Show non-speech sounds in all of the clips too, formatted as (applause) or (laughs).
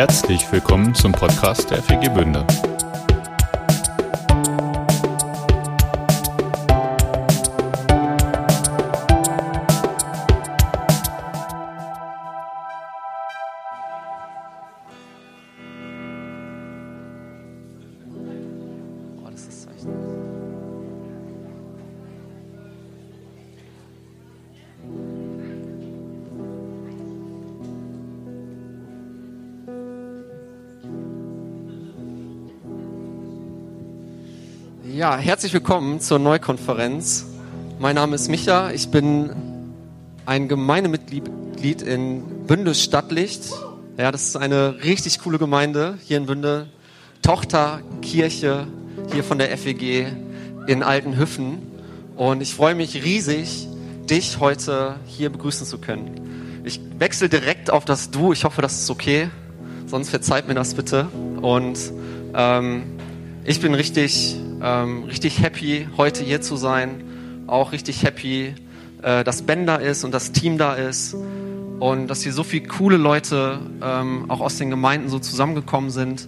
Herzlich willkommen zum Podcast der FG Bünde. Herzlich willkommen zur Neukonferenz. Mein Name ist Micha. Ich bin ein Gemeindemitglied in Bünde Stadtlicht. Ja, das ist eine richtig coole Gemeinde hier in Bünde. Tochterkirche hier von der FEG in Altenhüffen. Und ich freue mich riesig, dich heute hier begrüßen zu können. Ich wechsle direkt auf das Du. Ich hoffe, das ist okay. Sonst verzeiht mir das bitte. Und ähm, ich bin richtig, ähm, richtig happy, heute hier zu sein. Auch richtig happy, äh, dass Ben da ist und das Team da ist. Und dass hier so viele coole Leute ähm, auch aus den Gemeinden so zusammengekommen sind.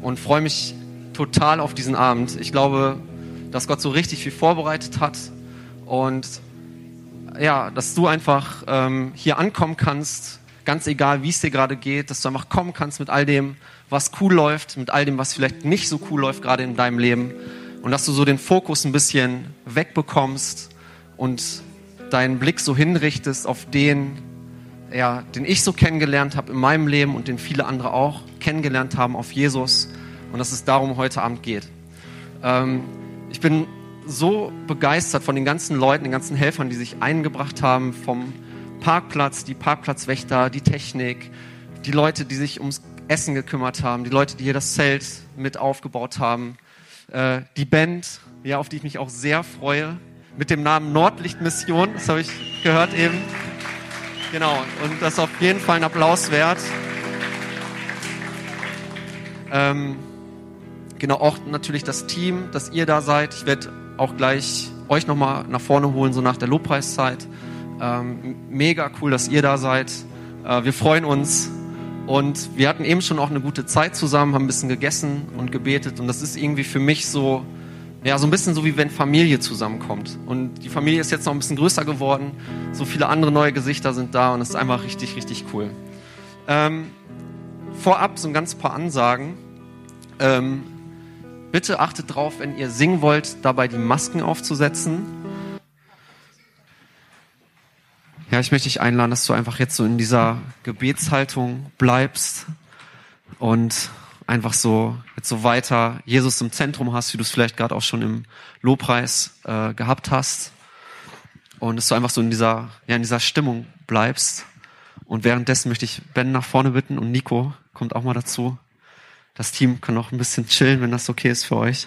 Und freue mich total auf diesen Abend. Ich glaube, dass Gott so richtig viel vorbereitet hat. Und ja, dass du einfach ähm, hier ankommen kannst, ganz egal, wie es dir gerade geht, dass du einfach kommen kannst mit all dem, was cool läuft, mit all dem, was vielleicht nicht so cool läuft gerade in deinem Leben und dass du so den Fokus ein bisschen wegbekommst und deinen Blick so hinrichtest auf den, ja, den ich so kennengelernt habe in meinem Leben und den viele andere auch kennengelernt haben auf Jesus und dass es darum heute Abend geht. Ähm, ich bin so begeistert von den ganzen Leuten, den ganzen Helfern, die sich eingebracht haben, vom Parkplatz, die Parkplatzwächter, die Technik, die Leute, die sich ums Essen gekümmert haben, die Leute, die hier das Zelt mit aufgebaut haben, äh, die Band, ja, auf die ich mich auch sehr freue, mit dem Namen Nordlichtmission, das habe ich gehört eben. Genau, und das ist auf jeden Fall ein Applaus wert. Ähm, genau, auch natürlich das Team, dass ihr da seid. Ich werde auch gleich euch nochmal nach vorne holen, so nach der Lobpreiszeit. Ähm, mega cool, dass ihr da seid. Äh, wir freuen uns. Und wir hatten eben schon auch eine gute Zeit zusammen, haben ein bisschen gegessen und gebetet. Und das ist irgendwie für mich so, ja, so ein bisschen so wie wenn Familie zusammenkommt. Und die Familie ist jetzt noch ein bisschen größer geworden. So viele andere neue Gesichter sind da und es ist einfach richtig, richtig cool. Ähm, vorab so ein ganz paar Ansagen. Ähm, bitte achtet drauf, wenn ihr singen wollt, dabei die Masken aufzusetzen. Ja, ich möchte dich einladen, dass du einfach jetzt so in dieser Gebetshaltung bleibst und einfach so jetzt so weiter Jesus im Zentrum hast, wie du es vielleicht gerade auch schon im Lobpreis äh, gehabt hast. Und dass du einfach so in dieser, ja, in dieser Stimmung bleibst. Und währenddessen möchte ich Ben nach vorne bitten und Nico kommt auch mal dazu. Das Team kann auch ein bisschen chillen, wenn das okay ist für euch.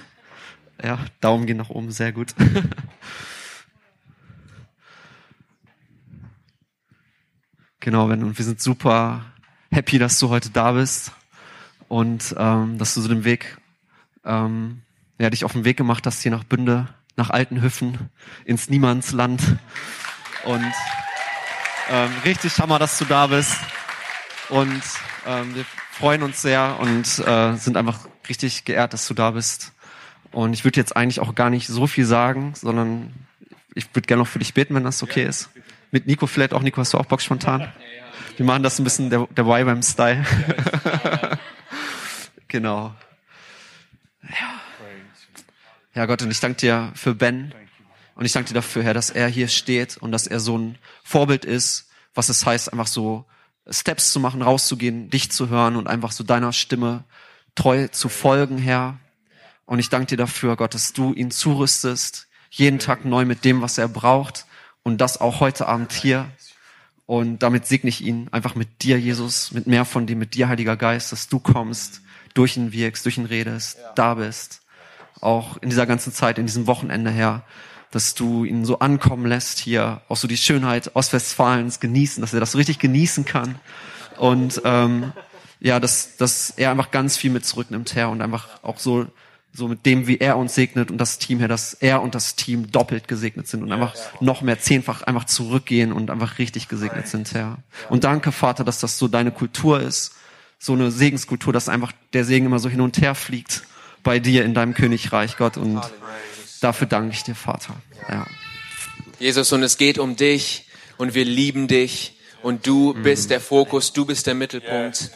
Ja, Daumen gehen nach oben, sehr gut. (laughs) genau, Ben, und wir sind super happy, dass du heute da bist und ähm, dass du so den Weg, ähm, ja, dich auf den Weg gemacht hast hier nach Bünde, nach Altenhüffen, ins Niemandsland. Und ähm, richtig Hammer, dass du da bist. Und ähm, wir freuen uns sehr und äh, sind einfach richtig geehrt, dass du da bist. Und ich würde jetzt eigentlich auch gar nicht so viel sagen, sondern ich würde gerne noch für dich beten, wenn das okay ist. Mit Nico vielleicht auch. Nico, hast du auch Bock spontan? Wir machen das ein bisschen der, der Y beim Style. (laughs) genau. Ja. ja, Gott, und ich danke dir für Ben. Und ich danke dir dafür, Herr, dass er hier steht und dass er so ein Vorbild ist, was es heißt, einfach so Steps zu machen, rauszugehen, dich zu hören und einfach so deiner Stimme treu zu folgen, Herr. Und ich danke dir dafür, Gott, dass du ihn zurüstest, jeden Tag neu mit dem, was er braucht und das auch heute Abend hier. Und damit segne ich ihn einfach mit dir, Jesus, mit mehr von dem, mit dir, Heiliger Geist, dass du kommst, durch ihn wirkst, durch ihn redest, da bist. Auch in dieser ganzen Zeit, in diesem Wochenende, Herr, dass du ihn so ankommen lässt hier, auch so die Schönheit Ostwestfalens genießen, dass er das so richtig genießen kann. Und ähm, ja, dass, dass er einfach ganz viel mit zurücknimmt, Herr, und einfach auch so so mit dem, wie er uns segnet und das Team her, dass er und das Team doppelt gesegnet sind und einfach noch mehr zehnfach einfach zurückgehen und einfach richtig gesegnet sind, Herr. Und danke, Vater, dass das so deine Kultur ist, so eine Segenskultur, dass einfach der Segen immer so hin und her fliegt bei dir in deinem Königreich, Gott. Und dafür danke ich dir, Vater. Ja. Jesus, und es geht um dich und wir lieben dich und du bist der Fokus, du bist der Mittelpunkt.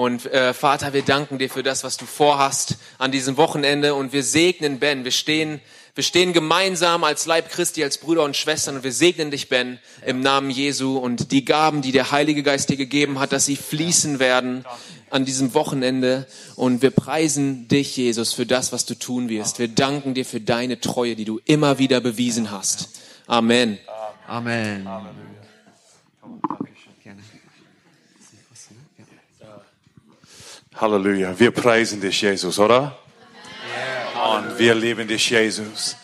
Und äh, Vater, wir danken dir für das, was du vorhast an diesem Wochenende und wir segnen Ben. Wir stehen, wir stehen gemeinsam als Leib Christi, als Brüder und Schwestern und wir segnen dich, Ben, im Namen Jesu und die Gaben, die der Heilige Geist dir gegeben hat, dass sie fließen werden an diesem Wochenende und wir preisen dich, Jesus, für das, was du tun wirst. Wir danken dir für deine Treue, die du immer wieder bewiesen hast. Amen. Amen. Halleluja. Wir preisen dich, Jesus, oder? Und wir lieben dich, Jesus.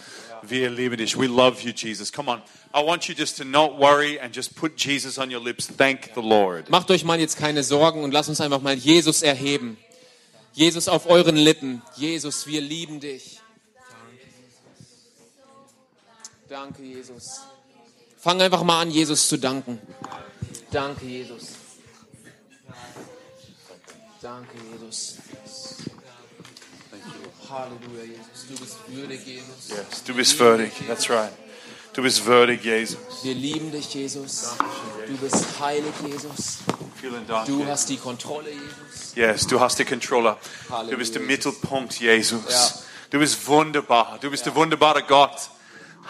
Wir lieben dich. We love you, Jesus. Come on. I want you just to not worry and just put Jesus on your lips. Thank the Lord. Macht euch mal jetzt keine Sorgen und lasst uns einfach mal Jesus erheben. Jesus auf euren Lippen. Jesus, wir lieben dich. Danke, Jesus. Fang einfach mal an, Jesus zu danken. Danke, Jesus. Danke, Jesus. Halleluja, Jesus. Du bist würdig, Jesus. Yes, du bist würdig. That's right. Du bist würdig, Jesus. Wir lieben dich, Jesus. Du bist heilig, Jesus. Du hast die Kontrolle, Jesus. Yes, du hast die Controller. Du Halleluja, bist der. Mittelpunkt, Jesus. Ja. Du bist wunderbar. Du bist der wunderbare Gott.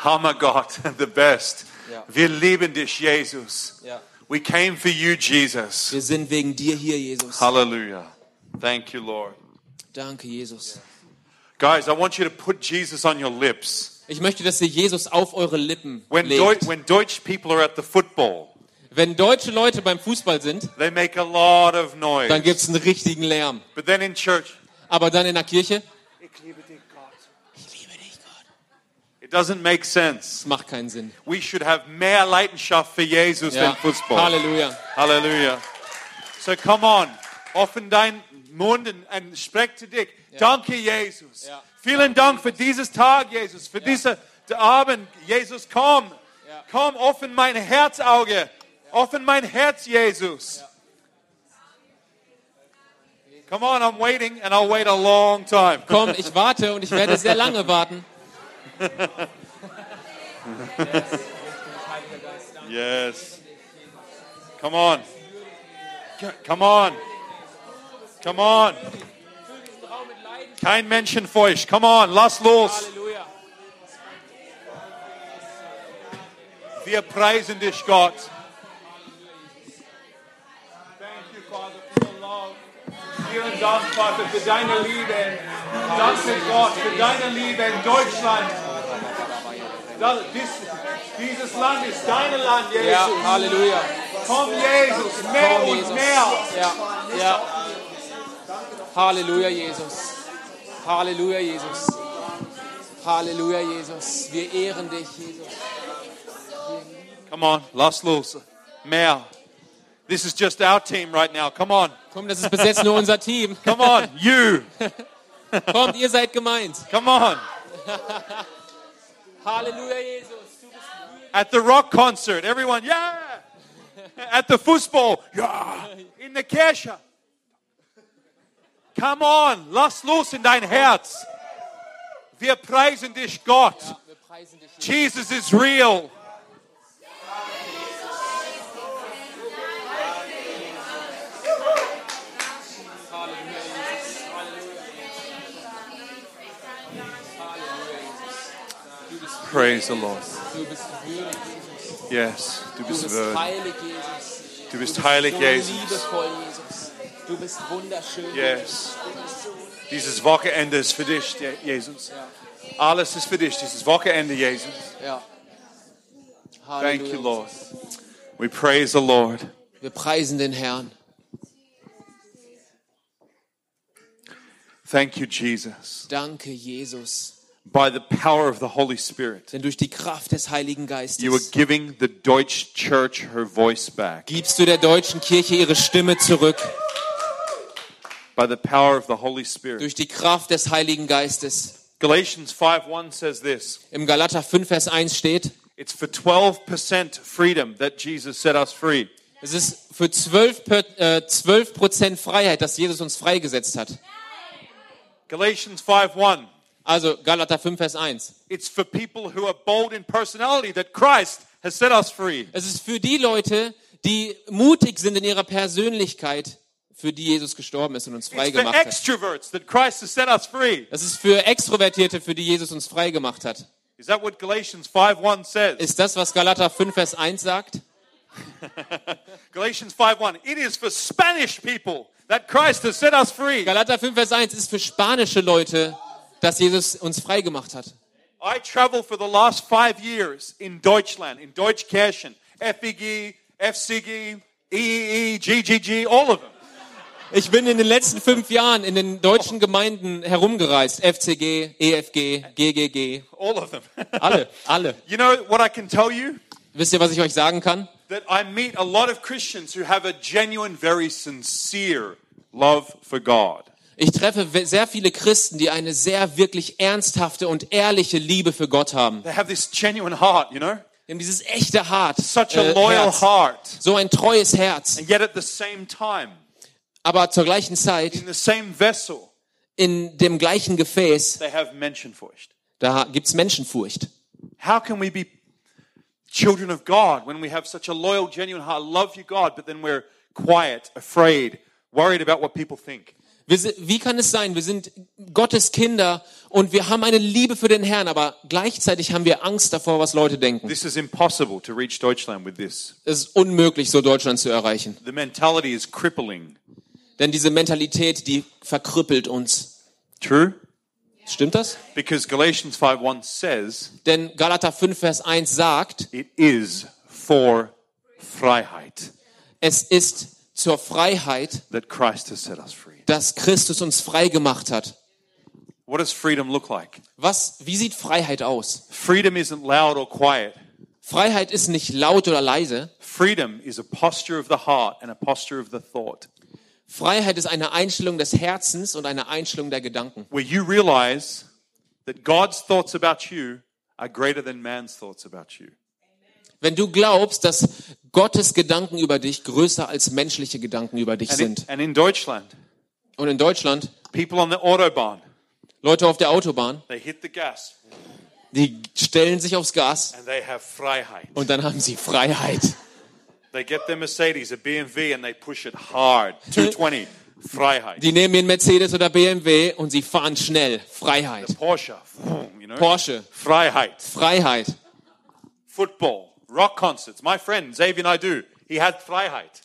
Hammer Gott, (laughs) the best. Ja. Wir lieben dich, Jesus. Ja. We came for you, Jesus. Wir sind wegen dir hier, Jesus. Hallelujah. Thank you, Lord. Danke, Jesus. Guys, I want you to put Jesus on your lips. Ich möchte, dass ihr Jesus auf eure Lippen When, legt. Deu- when Deutsch people are at the football, Wenn deutsche Leute beim Fußball sind, they make a lot of noise. dann gibt's einen richtigen Lärm. But then in church, Aber dann in der Kirche, ich liebe dich, Gott. It doesn't make sense. Das macht keinen Sinn. We should have mehr Leidenschaft für Jesus Ja. than football. Halleluja. Hallelujah. So come on, offen dein Mund und, sprech zu dich. Danke, Jesus. Ja. Vielen Dank für dieses Tag, Jesus, für diesen Abend. Jesus, komm. Ja. Komm, offen mein Herzauge. Offen mein Herz, Jesus. Come on, I'm waiting and I'll wait a long time. Komm, ich warte und ich werde sehr lange warten. (laughs) Yes. Come on. Come on. Come on. Kein Menschenfurcht. Come on, lass los. Wir preisen dich, Gott. Vielen Dank, Vater, für deine Liebe. Danke, Gott, für deine Liebe in Deutschland. Das, dies, dieses Land ist dein Land, Jesus. Ja, Halleluja. Komm, Jesus, mehr Komm, und Jesus. mehr. Ja, ja. Halleluja, Jesus. Halleluja, Jesus. Halleluja, Jesus. Wir ehren dich, Jesus. Come on, lass los. Mehr. This is just our team right now. Come on. Komm, das ist bis jetzt nur unser Team. Come on. You. (laughs) Kommt, ihr seid gemeint. Come on. Halleluja, Jesus. At the rock concert, everyone, yeah. At the football, yeah. In the Kirche. Come on, lass los in dein Herz. Wir preisen dich, Gott. Jesus is real. Praise the Lord. Yes, du bist würdig. heilig, Jesus. Du bist heilig, Jesus. liebevoll, Jesus. Du bist wunderschön. Yes. Dieses Wochenende ist für dich, Je- Jesus. Alles ist für dich, dieses Wochenende, Jesus. Thank you, Lord. We praise the Lord. Wir preisen den Herrn. Thank you, Jesus. Danke, Jesus. By the power of the Holy Spirit, Denn durch die Kraft des Heiligen you are Geistes giving the Deutsche Church her voice back. gibst du der deutschen Kirche ihre Stimme zurück. By the power of the Holy Spirit. Durch die Kraft des Heiligen Geistes. Galatians 5:1 says this. Im Galater 5, Vers 1 steht, It's for 12% freedom that Jesus set us free. es ist für 12, per- äh, 12 Prozent Freiheit, dass Jesus uns freigesetzt hat. Galatians 5:1. Also Galater 5, Vers 1. It's for people who are bold in personality that Christ has set us free. Es ist für die Leute, die mutig sind in ihrer Persönlichkeit, für die Jesus gestorben ist und uns frei It's for gemacht hat. extroverts that Christ has set us free. Das ist für Extrovertierte, für die Jesus uns frei gemacht hat. Is that what Galatians 5:1 says? Ist das, was Galater 5, Vers 1 sagt? (laughs) Galatians 5:1. It is for Spanish people that Christ has set us free. Galater 5, Vers 1 ist für spanische Leute, dass Jesus uns frei gemacht hat. I traveled for the last five years in Deutschland, in Deutschkirchen, FEG, FCG, EEE, GGG, all of them. Ich bin in den letzten fünf Jahren in den deutschen Gemeinden herumgereist. FCG, EFG, GGG. All of them. Alle, (laughs) alle. you know what I can tell you? Wisst ihr, was ich euch sagen kann? That I meet a lot of Christians who have a genuine, very sincere love for God. Ich treffe sehr viele Christen, die eine sehr wirklich ernsthafte und ehrliche Liebe für Gott haben. They have this genuine heart, you know? Die haben dieses echte Hart, Such a äh, loyal Herz, heart. so ein treues Herz. And yet at the same time, Aber zur gleichen Zeit, in the same vessel, in dem gleichen Gefäß, they have Menschenfurcht. da gibt's Menschenfurcht. How can we be children of God when we have such a loyal, genuine heart? Love you, God, but then we're quiet, afraid, worried about what people think. Wir, wie kann es sein? Wir sind Gottes Kinder und wir haben eine Liebe für den Herrn, aber gleichzeitig haben wir Angst davor, was Leute denken. This is impossible to reach Deutschland with this. Es ist unmöglich, so Deutschland zu erreichen. The mentality is crippling. Denn diese Mentalität, die verkrüppelt uns. True? Stimmt das? Because Galatians 5:1 says Denn Galater 5, Vers 1 sagt, it is for Freiheit es ist zur Freiheit, that Christ has set us free. dass Christus uns frei gemacht hat. What does freedom look like? Was, wie sieht Freiheit aus? Freedom isn't loud or quiet. Freiheit ist nicht laut oder leise. Freedom is a posture of the heart and a posture of the thought Freiheit ist eine Einstellung des Herzens und eine Einstellung der Gedanken. where you realize that God's thoughts about you are greater than man's thoughts about you. Wenn du glaubst, dass Gottes Gedanken über dich größer als menschliche Gedanken über dich And in, sind. and in Deutschland, Und in Deutschland, people on the Autobahn, Leute auf der Autobahn, they hit the gas die stellen sich aufs Gas and they have Freiheit. und dann haben sie Freiheit. They get their Mercedes, a BMW, and they push it hard. 220, Freiheit. Die nehmen ihren Mercedes oder BMW und sie fahren schnell. Freiheit. Porsche, you know? Porsche. Freiheit. Freiheit. Football, rock concerts. My friend Xavier Naidoo, he had Freiheit.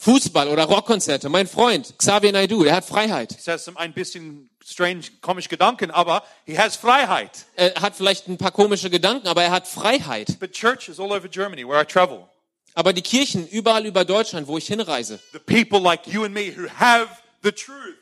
Fußball oder Rockkonzerte. Mein Freund Xavier Naidoo, der hat Freiheit. He has some ein bisschen strange, komisch Gedanken, aber he has Freiheit. Er hat vielleicht ein paar komische Gedanken, aber er hat Freiheit. But churches all over Germany where I travel, Aber die Kirchen überall über Deutschland, wo ich hinreise, the people like you and me who have the truth,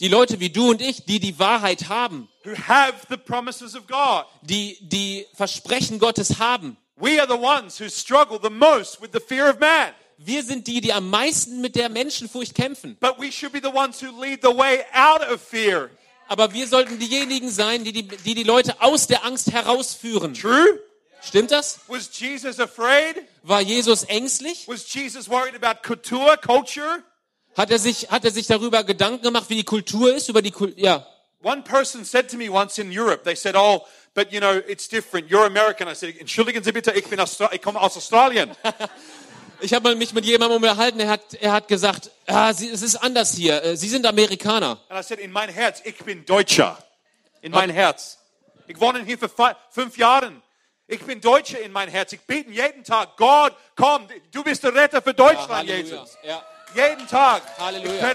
die Leute wie du und ich, die die Wahrheit haben, who have the promises of God, die die Versprechen Gottes haben, we are the ones who struggle the most with the fear of man. wir sind die, die am meisten mit der Menschenfurcht kämpfen. But we should be the ones who lead the way out of fear. Aber wir sollten diejenigen sein, die die, die, die Leute aus der Angst herausführen. True? Stimmt das? Was Jesus afraid? War Jesus ängstlich? Was Jesus worried about couture, culture? Hat er sich, hat er sich darüber Gedanken gemacht, wie die Kultur ist, über die Kul ja. One person said to me once in Europe, they said, oh, but you know, it's different. You're American. I said, entschuldigen Sie bitte, ich bin Austra ich komme aus Australien. (laughs) Ich habe mich mit jemandem unterhalten, er hat, er hat gesagt, ah, sie, es ist anders hier, äh, Sie sind Amerikaner. And I said, in mein Herz, ich bin Deutscher. In mein Herz. Ich wohne hier für fünf Jahren. Ich bin Deutscher in mein Herz. Ich bete jeden Tag, Gott, komm, du bist der Retter für Deutschland, Jesus. Ja. Jeden Tag. Halleluja.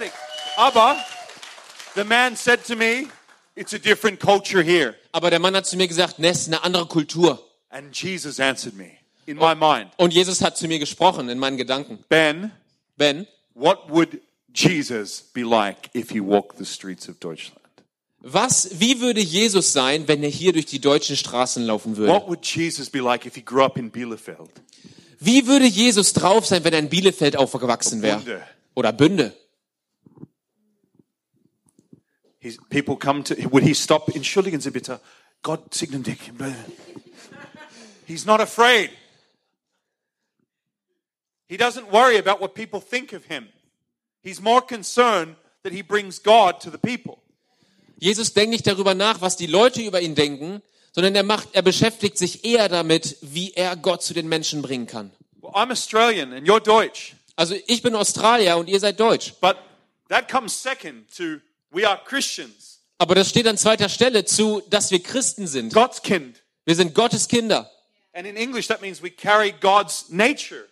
Aber the man said to me, it's a different culture here. Aber der Mann hat zu mir gesagt, es ist eine andere Kultur. And Jesus answered me in my mind, Und Jesus hat zu mir gesprochen in meinen Gedanken. Ben, Ben, what would Jesus be like if he walked the streets of Deutschland? was, wie würde Jesus sein, wenn er hier durch die deutschen Straßen laufen würde? What would Jesus be like if he grew up in Bielefeld? Wie würde Jesus drauf sein, wenn er in Bielefeld aufgewachsen wäre? Oder Bünde? His, people come to, would he stop, entschuldigen Sie bitte, Gott segne dich. He's not afraid. He doesn't worry about what people think of him. He's more concerned that he brings God to the people. Jesus denkt nicht darüber nach, was die Leute über ihn denken, sondern er macht, er beschäftigt sich eher damit, wie er Gott zu den Menschen bringen kann. Well, I'm Australian and you're Deutsch, Also ich bin Australier und ihr seid Deutsch. but that comes second to we are Christians, Aber das steht an zweiter Stelle zu, dass wir Christen sind. God's kind. Wir sind Gottes Kinder. And in English, that means we carry God's nature,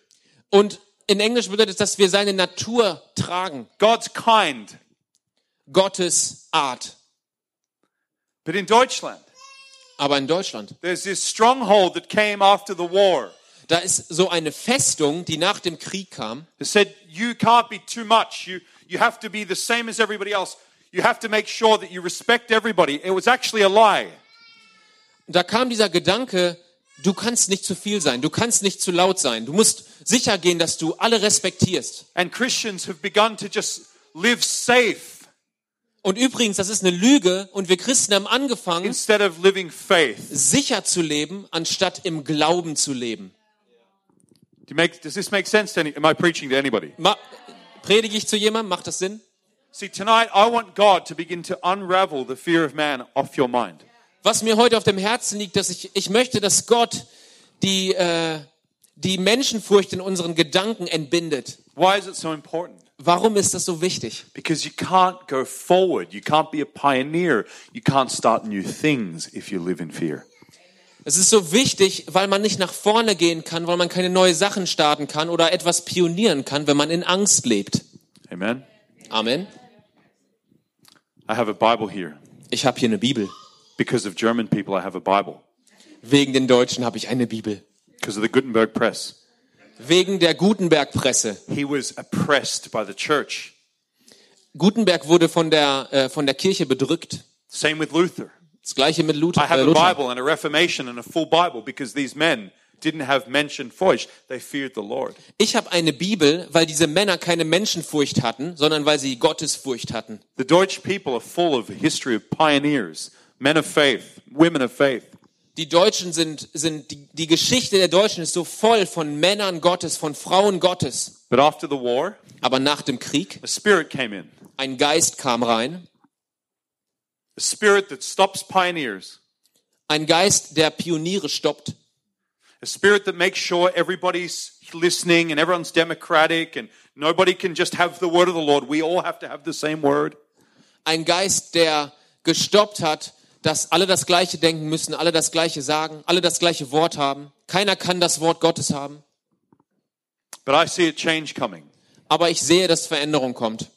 Und in Englisch bedeutet das, dass wir seine Natur tragen. God's kind. Gottes Art. But in Deutschland, Aber in Deutschland, there's this stronghold that came after the war da ist so eine Festung, die nach dem Krieg kam. that said, you can't be too much. You, you have to be the same as everybody else. You have to make sure that you respect everybody. It was actually a lie. Da kam dieser Gedanke, du kannst nicht zu viel sein, du kannst nicht zu laut sein. Du musst sicher gehen, dass du alle respektierst. And Christians have begun to just live safe Und übrigens, das ist eine Lüge und wir Christen haben angefangen, instead of living faith. sicher zu leben, anstatt im Glauben zu leben. Do you make, does this make sense to any, am I preaching to anybody? Ma predige ich zu jemandem? Macht das Sinn? See, tonight I want God to begin to unravel the fear of man off your mind. Was mir heute auf dem Herzen liegt, dass ich, ich möchte, dass Gott die, äh, die Menschenfurcht in unseren Gedanken entbindet. Why is it so important? Warum ist das so wichtig? Because you can't go forward. You can't be a pioneer. You can't start new things if you live in fear. Es ist so wichtig, weil man nicht nach vorne gehen kann, weil man keine neue Sachen starten kann oder etwas pionieren kann, wenn man in Angst lebt. Amen. Amen. I have a Bible here. Ich habe hier eine Bibel. Because of German people, I have a Bible. Wegen den Deutschen habe ich eine Bibel. Because of the Gutenberg press. Wegen der Gutenberg-Presse. He was oppressed by the church. Gutenberg wurde von der, äh, von der Kirche bedrückt. Same with Luther. Das gleiche mit Luther. I have Äh, a. Bible and a Reformation and a full Bible because these men didn't have mentioned Feucht. They feared the Lord. Ich habe eine Bibel, weil diese Männer keine Menschenfurcht hatten, sondern weil sie Gottesfurcht hatten. The Deutsch people are full of a history of pioneers, men of faith, women of faith. Die Deutschen sind, sind die, die Geschichte der Deutschen ist so voll von Männern Gottes, von Frauen Gottes. But after the war, Aber nach dem Krieg, a spirit came in. ein Geist kam rein, A spirit that stops pioneers. ein Geist, der Pioniere stoppt, A spirit that makes sure everybody's listening and everyone's democratic and nobody can just have the word of the Lord. We all have to have the same word. ein Geist, der gestoppt hat, dass alle das Gleiche denken müssen, alle das Gleiche sagen, alle das gleiche Wort haben. Keiner kann das Wort Gottes haben. But I see a change coming. Aber ich sehe, dass Veränderung kommt.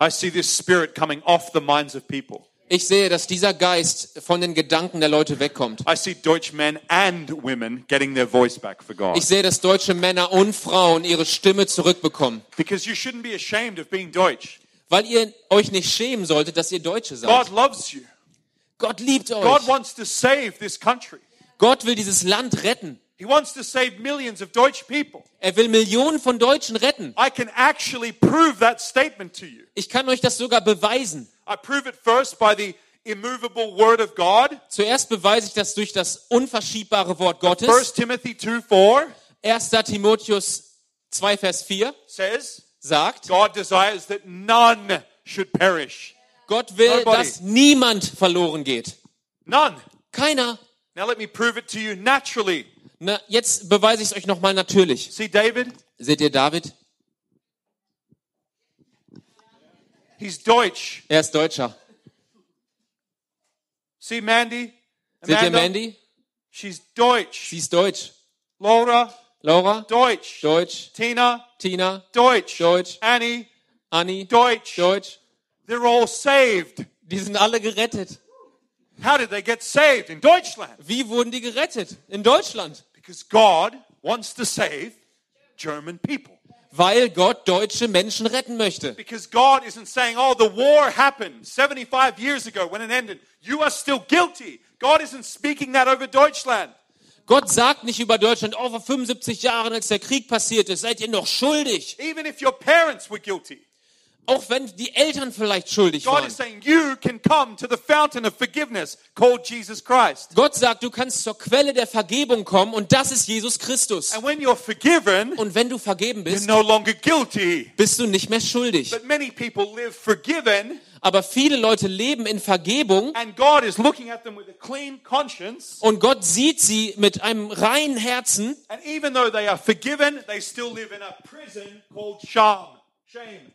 I see this spirit coming off the minds of people. Ich sehe, dass dieser Geist von den Gedanken der Leute wegkommt. I see Deutsch men and women getting their voice back for God. Ich sehe, dass deutsche Männer und Frauen ihre Stimme zurückbekommen. Because you shouldn't be ashamed of being Deutsch. Weil ihr euch nicht schämen solltet, dass ihr Deutsche seid. God loves you. Gott liebt God euch. wants to save this country. Gott will dieses Land retten. He wants to save millions of Deutsch people. Er will Millionen von Deutschen retten. I can actually prove that statement to you. Ich kann euch das sogar beweisen. I prove it first by the immovable word of God. Zuerst beweise ich das durch das unverschiebbare Wort Gottes. 1 Timothy 2 4 1. Timotheus 2, Vers 4 says, sagt, God desires that none should perish. Gott will, Nobody. dass niemand verloren geht. None. Keiner. Now let me prove it to you naturally. Na, jetzt beweise ich es euch nochmal natürlich. See David? Seht ihr David? He's Deutsch. Er ist Deutscher. See Mandy? Seht ihr? Mandy? She's Deutsch. Sie ist Deutsch. Laura? Laura? Deutsch. Deutsch. Tina? Tina? Deutsch. Deutsch. Annie? Anni? Deutsch. Deutsch. They're all saved. Die sind alle gerettet. How did they get saved? In Deutschland. Wie wurden die gerettet? In Deutschland. Because God wants to save German people. Weil Gott deutsche Menschen retten möchte. Because God isn't saying, oh, the war happened 75 years ago when it ended. You are still guilty. God isn't speaking that over Deutschland. Gott sagt nicht über Deutschland, oh, vor 75 Jahren, als der Krieg passiert ist, seid ihr noch schuldig. Even if your parents were guilty, Auch wenn die Eltern vielleicht schuldig God waren. is saying you can come to the fountain of forgiveness called Jesus Christ. Gott sagt, du kannst zur Quelle der Vergebung kommen und das ist Jesus Christus. And when you're forgiven, Und wenn du vergeben you're bist, no longer guilty. bist du nicht mehr schuldig. But many people live forgiven, Aber viele Leute leben in Vergebung and God is looking at them with a clean conscience. und Gott sieht sie mit einem reinen Herzen And even though they are forgiven, they still live in a prison called shame. Shame.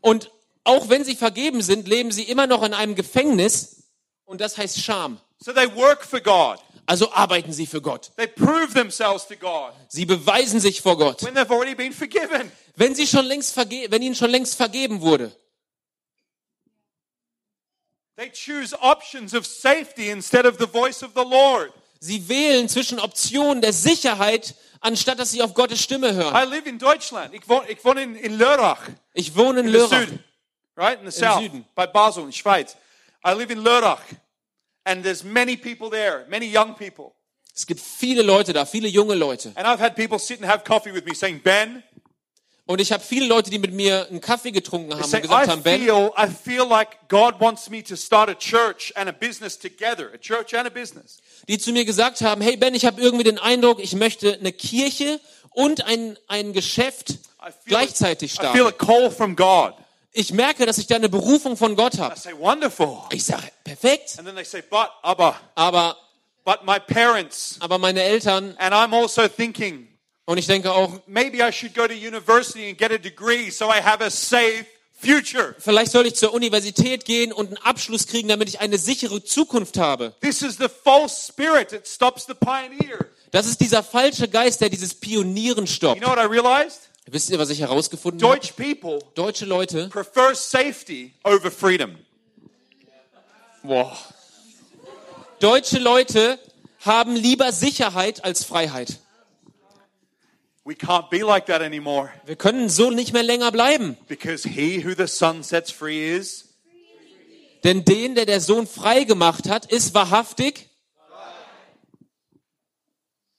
Und auch wenn sie vergeben sind, leben sie immer noch in einem Gefängnis und das heißt Scham. So they work for God. Also arbeiten sie für Gott. They prove themselves to God Sie beweisen sich vor Gott. when they've already been forgiven. Wenn sie schon längst verge wenn ihnen schon längst vergeben wurde. Sie wählen zwischen Optionen der Sicherheit, anstatt dass sie auf Gottes Stimme hören. I live in Deutschland. Ich wohne, ich wohne in, in Lörrach, Ich wohne in in Lörrach. Süden, right? In the south, Süden. by Basel, in Schweiz. I live in Lörrach, and there's many people there, many young people. Es gibt viele Leute da, viele junge Leute. And I've had people sit and have coffee with me saying, Ben, Und ich habe viele Leute, die mit mir einen Kaffee getrunken haben say, und gesagt I haben, Ben, feel, I feel like God wants me to start a church and a business together, a church and a business. die zu mir gesagt haben, hey Ben, ich habe irgendwie den Eindruck, ich möchte eine Kirche und ein, ein Geschäft I feel, gleichzeitig I feel a starten. call from God. Ich merke, dass ich da eine Berufung von Gott I habe. say, wonderful. Ich sage, perfekt, And then they say, but, Abba, aber, but my parents, aber meine Eltern and I'm also thinking, und ich denke auch, maybe I should go to university and get a degree so I have a safe future. vielleicht soll ich zur Universität gehen und einen Abschluss kriegen, damit ich eine sichere Zukunft habe. This is the false spirit that stops the pioneer. Das ist dieser falsche Geist, der dieses Pionieren You stoppt. know what I realized? Wisst ihr, was ich herausgefunden habe? People Deutsche Leute, prefer safety over freedom. boah. Deutsche Leute haben lieber Sicherheit als Freiheit. We can't be like that anymore Wir können so nicht mehr länger bleiben. because he who the son sets free is Denn den, der der Sohn frei gemacht hat, ist wahrhaftig.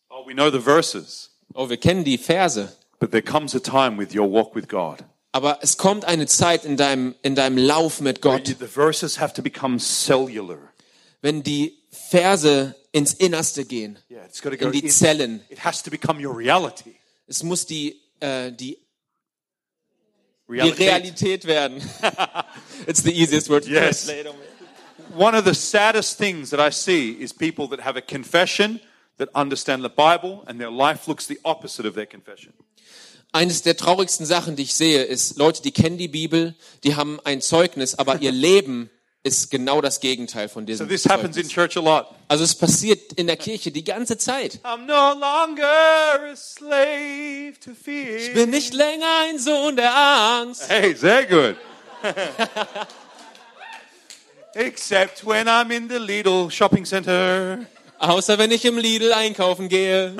Oh, we know the verses, Oh, wir kennen die Verse. but there comes a time with your walk with God. Aber es kommt eine Zeit in deinem, in deinem Lauf mit Gott, you- The verses have to become cellular. wenn die Verse ins Innerste gehen, in die. Zellen. Es muss die, äh, die, die Reality. Realität werden. (laughs) It's the easiest word to Yes. translate. One of the saddest things that I see is people that have a confession that understand the Bible and their life looks the opposite of their confession. Eines der traurigsten Sachen, die ich sehe, ist Leute, die kennen die Bibel, die haben ein Zeugnis, aber ihr Leben ist genau das Gegenteil von So diesem this happens in church a lot. Also es passiert in der Kirche die ganze Zeit. I'm no longer a slave to fear. Ich bin nicht länger ein Sohn der Angst. Hey, sehr gut. (laughs) Except when I'm in the Lidl shopping center. Außer wenn ich im Lidl einkaufen gehe.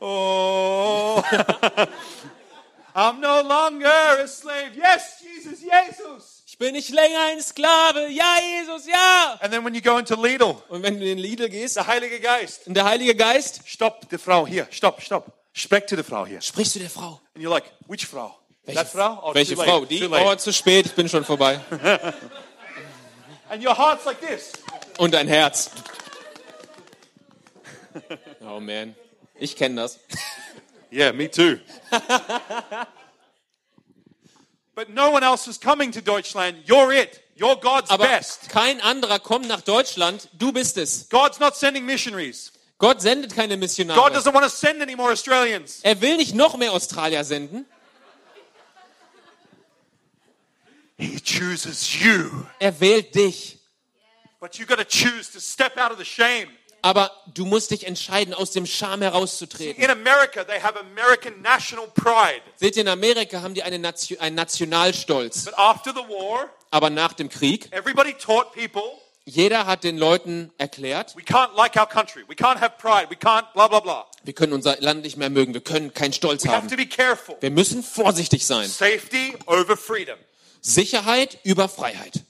Oh, (laughs) I'm no longer a slave. Yes, Jesus, Jesus. Bin nicht länger ein Sklave. Ja, Jesus, ja. And then when you go into Lidl, Und wenn du in Lidl gehst the Heilige Geist, und der Heilige Geist, stop the Frau here, stop, stop. Sprech to the Frau here. sprichst du der Frau. And you're like, which Frau? Welche, that Frau? Oh, welche Frau? Die? Oh, zu spät, ich bin schon vorbei. (laughs) And your heart's like this. Und ein Herz. (laughs) Oh man, ich kenne das. Yeah, me too. (laughs) but no one else is coming to Deutschland. You're it. You're God's Aber best. kein anderer kommt nach Deutschland. Du bist es. God's not sending missionaries. Gott sendet keine God Missionare. doesn't want to send any more Australians. Er will nicht noch mehr Australier senden. He chooses you. Er wählt dich. But you got to choose to step out of the shame. Aber du musst dich entscheiden, aus dem Scham herauszutreten. In America, they have American national pride. Seht ihr, in Amerika haben die eine Nation, einen Nationalstolz. But after the war, Aber nach dem Krieg, everybody taught people jeder hat den Leuten erklärt, like blah, blah, blah. wir können unser Land nicht mehr mögen, wir können keinen Stolz We haben. Wir müssen vorsichtig sein. Safety over freedom. Sicherheit über Freiheit.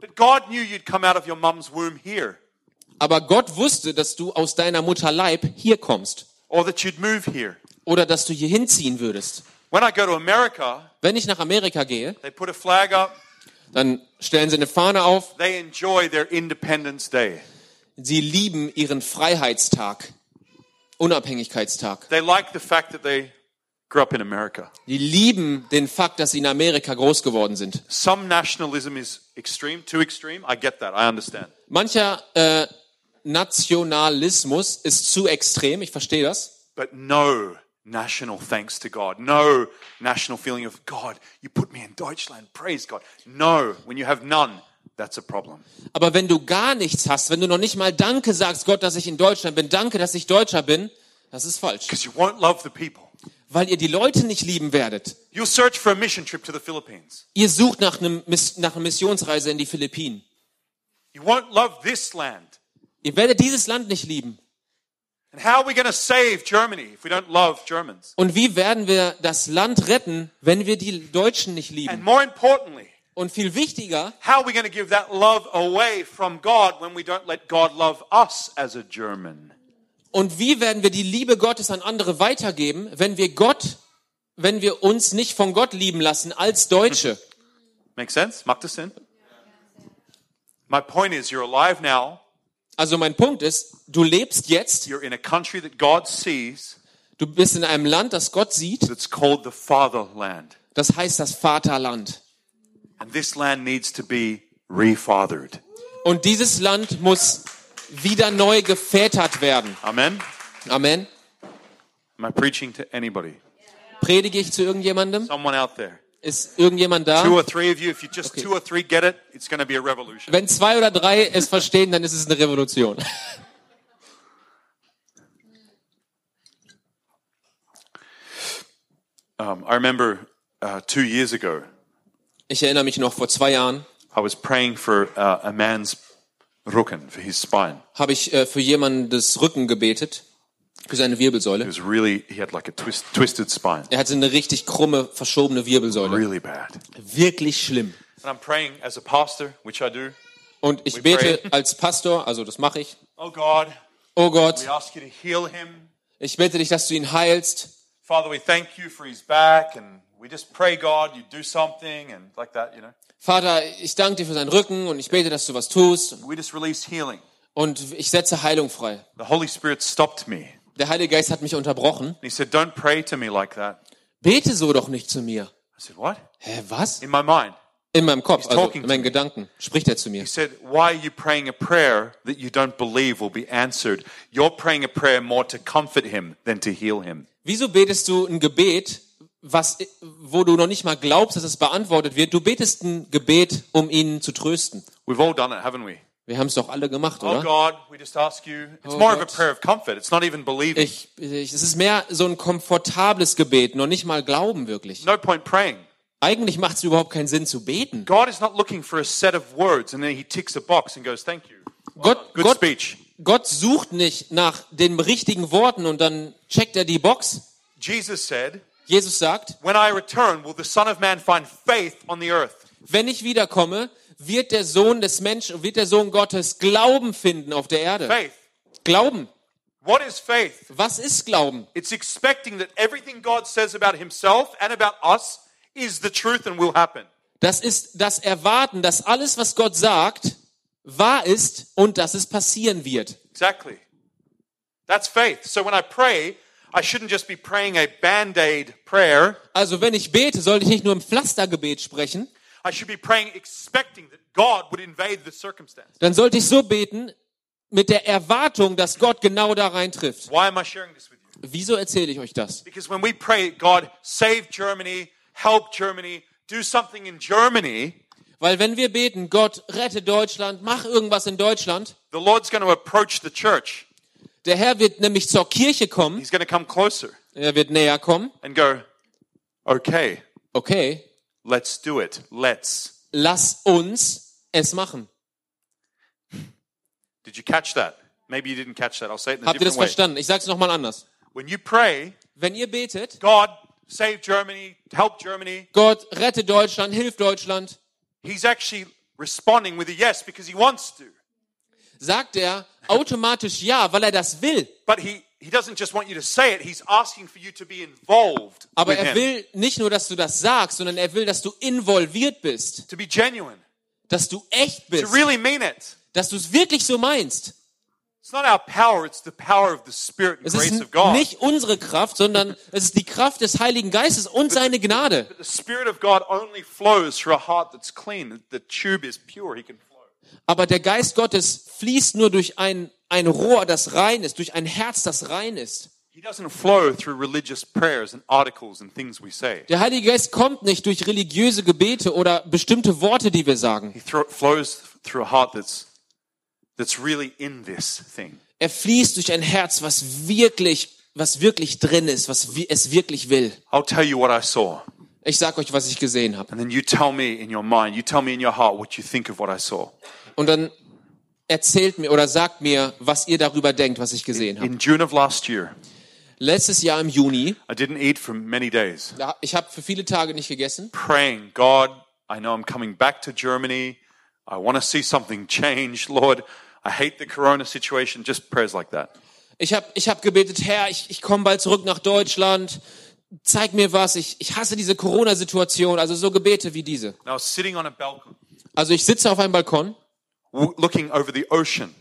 But God knew you'd come out of your mum's womb here, Aber Gott wusste, dass du aus deiner Mutter Leib hier kommst or that you'd move here. oder dass du hier hinziehen würdest. When I go to America, Wenn ich nach Amerika gehe, they put a flag up. dann stellen sie eine Fahne auf. They enjoy their Independence Day. Sie lieben ihren Freiheitstag, Unabhängigkeitstag. They like the fact that they grew up in America. Die lieben den Fakt, dass sie in Amerika groß geworden sind. Some nationalism is extreme, too extreme. I get that. I understand. Mancher äh, Nationalismus ist zu extrem, ich verstehe das. But no national thanks to God. No national feeling of God, you put me in Deutschland. Praise God. No, when you have none, that's a problem. Aber wenn du gar nichts hast, wenn du noch nicht mal Danke sagst, Gott, dass ich in Deutschland bin, danke, dass ich Deutscher bin, das ist falsch. Because you won't love the people. Weil ihr die Leute nicht lieben werdet. Search for a mission trip to the Philippines. Ihr sucht nach, einem, nach einer Missionsreise in die Philippinen. You won't love this land. Ihr werdet dieses Land nicht lieben. And how are we going to save Germany if we don't love Germans? Und wie werden wir das Land retten, wenn wir die Deutschen nicht And lieben? more importantly, Und viel wichtiger, how are we going to give that love away from God when we don't let God love us as a German? und wie werden wir die Liebe Gottes an andere weitergeben, wenn wir Gott, wenn wir uns nicht von Gott lieben lassen als Deutsche? (laughs) Make sense? Macht das Sinn? My point is, you're alive now. Also mein Punkt ist, du lebst jetzt, You're in a country that God sees du bist in einem Land, das Gott sieht, that's called the Fatherland. das heißt das Vaterland. And this land needs to be refathered. Und dieses Land muss wieder neu gevätert werden. Amen? Amen. Am I preaching to anybody? Predige ich zu irgendjemandem? Someone out there? Ist irgendjemand Two da? or three of you, if you just Okay. two or three get it, it's going to be a revolution. Wenn zwei oder drei es verstehen, dann ist es eine Revolution. (laughs) Um, I remember uh, two years ago, Ich erinnere mich noch, vor zwei Jahren I was praying for uh, a man's rücken, for his spine. habe ich äh, für jemanden das Rücken gebetet, für seine It Wirbelsäule. was really, he had like a twist, twisted spine. Er hatte eine richtig krumme, verschobene Wirbelsäule. Really bad. Wirklich schlimm. And I'm praying as a pastor, which I do. Und ich We bete pray. als Pastor, also das mache ich. Oh God, Oh Gott, we ask you to heal him. ich bitte dich, dass du ihn heilst. Father, we thank you for his back, and we just pray, God, you do something, and like that, you know. Vater, ich danke dir für seinen Rücken und ich bete, dass du was tust. We just release healing. Und ich setze Heilung frei. The Holy Spirit stopped me. Der Heilige Geist hat mich unterbrochen. And he said, Don't pray to me like that. Bete so doch nicht zu mir. I said, What? Hä, was? In my mind. In meinem Kopf, He's also talking in meinen. Gedanken, spricht er zu mir. He said, Why are you praying a prayer that you don't believe will be answered? You're praying a prayer more to comfort him than to heal him. Wieso betest du ein Gebet, was, wo du noch nicht mal glaubst, dass es beantwortet wird? Du betest ein Gebet, um ihn zu trösten. We've all done it, haven't we? Wir haben es doch alle gemacht, Oh oder? God, we just ask you. It's Oh more of a Gott. prayer of comfort. It's not even believing. Ich, ich, es ist mehr so ein komfortables Gebet, noch nicht mal Glauben wirklich. No point praying. Eigentlich macht es überhaupt keinen Sinn zu beten. God is not looking for a set of words and then he ticks a box and goes, Thank you. Gott, Good Gott, speech. Gott sucht nicht nach den richtigen Worten und dann checkt er die Box. Jesus said, Jesus sagt, When I return, will the Son of Man find faith on the earth? wenn ich wiederkomme, wird der Sohn des Menschen, wird der Sohn Gottes Glauben finden auf der Erde. Faith. Glauben. What is faith? Was ist Glauben? It's expecting that everything God says about himself and about us is the truth and will happen. Das ist das Erwarten, dass alles, was Gott sagt, wahr ist und dass es passieren wird. Exactly. That's faith. So when I pray, I shouldn't just be praying a band aid prayer. Also wenn ich bete, sollte ich nicht nur im Pflastergebet sprechen, I should be praying expecting that God would invade the circumstance. dann sollte ich so beten mit der Erwartung, dass Gott genau da reintrifft. Why am I sharing this with you? Wieso erzähle ich euch das? Because when we pray, Germany, help Germany, do something in Germany, Weil wenn wir beten, Gott rette Deutschland, mach irgendwas in Deutschland, the Lord's going to approach the church. der Herr wird nämlich zur Kirche kommen, He's going to come closer er wird näher kommen. and go, okay, Okay, let's do it. Let's. lass uns es machen. Did you catch that? Maybe you didn't catch that. I'll say it in a Habt ihr das different way. verstanden? Ich sage es nochmal anders. When you pray, Wenn ihr betet, God, save Germany, help Germany, Gott rette Deutschland, hilf Deutschland, He's actually responding with a yes because He wants to. sagt er automatisch ja, weil er das will. But He he doesn't just want you to say it, he's asking for you to be involved Aber er will nicht nur, dass du das sagst, sondern er will, dass du involviert bist, to be genuine, dass du echt to bist, really mean it. dass du es wirklich so meinst. It's not our power, it's the power of the Spirit and Es grace of God. nicht unsere Kraft, sondern es ist die Kraft des Heiligen Geistes und seine Gnade. But the Spirit of God only flows through a heart that's clean. The tube is pure, he can flow. Aber der Geist Gottes fließt nur durch ein, ein Rohr, das rein ist, durch ein Herz, das rein ist. Der Heilige Geist kommt nicht durch religiöse Gebete oder bestimmte Worte, die wir sagen. Er fließt durch ein Herz, was wirklich, was wirklich drin ist, was es wirklich will. I'll tell you what I saw. Ich sag euch, was ich gesehen habe. Und dann erzählt mir oder sagt mir, was ihr darüber denkt, was ich gesehen habe. In June of last year, Letztes Jahr im Juni, I didn't eat for many days, da- ich habe für viele Tage nicht gegessen. praying, God, I know I'm coming back to Germany. I want to see something change. Lord, I hate the corona situation. Just prayers like that. Ich habe ich hab gebetet, Herr, ich, ich komme bald zurück nach Deutschland. Zeig mir was. Ich, ich hasse diese Corona-Situation. Also so Gebete wie diese. And I was sitting on a balcony, Also ich sitze auf einem Balkon looking over the ocean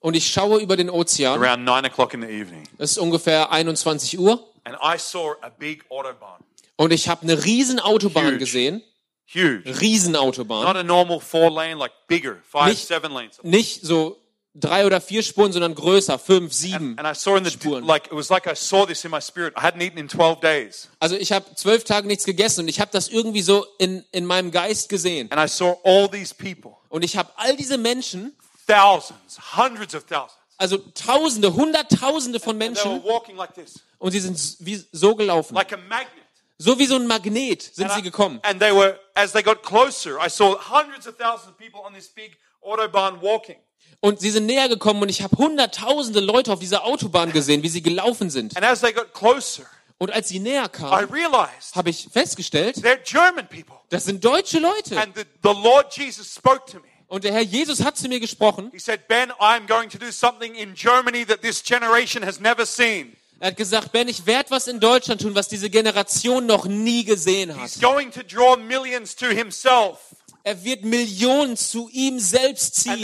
und ich schaue über den Ozean. around nine o'clock in the evening. Es ist ungefähr 21 Uhr. And I saw a big autobahn. Und ich habe eine riesen Autobahn Huge. gesehen. Huge. Riesenautobahn. Not a normal four lane, like bigger, five, Nicht- seven lanes. Nicht so drei oder vier Spuren, sondern größer, fünf, sieben. And the, Spuren. like, it was like I saw this in my spirit. I hadn't eaten in 12 days. Also ich habe zwölf Tage nichts gegessen und ich habe das irgendwie so in, in meinem Geist gesehen. And I saw all these people, Und ich habe all diese Menschen, thousands, hundreds of thousands. also Tausende, Hunderttausende von And Menschen walking like this, und sie sind wie so gelaufen. like a magnet. So wie so ein Magnet sind And, sie I- gekommen. and they were, as they got closer, I saw hundreds of thousands of people on this big autobahn walking. Und sie sind näher gekommen und ich habe hunderttausende Leute auf dieser Autobahn gesehen, wie sie gelaufen sind. And as they got closer, Und als sie näher I kamen, realized habe ich festgestellt, they're German people. das sind deutsche Leute. And the, the Lord Jesus spoke to me. Und der Herr Jesus hat zu mir gesprochen. He said, Ben, I'm going to do something in Germany that this generation has never seen. Er hat gesagt, Ben, ich werde was in Deutschland tun, was diese Generation noch nie gesehen hat. He's going to draw millions to himself. Er wird Millionen zu ihm selbst ziehen.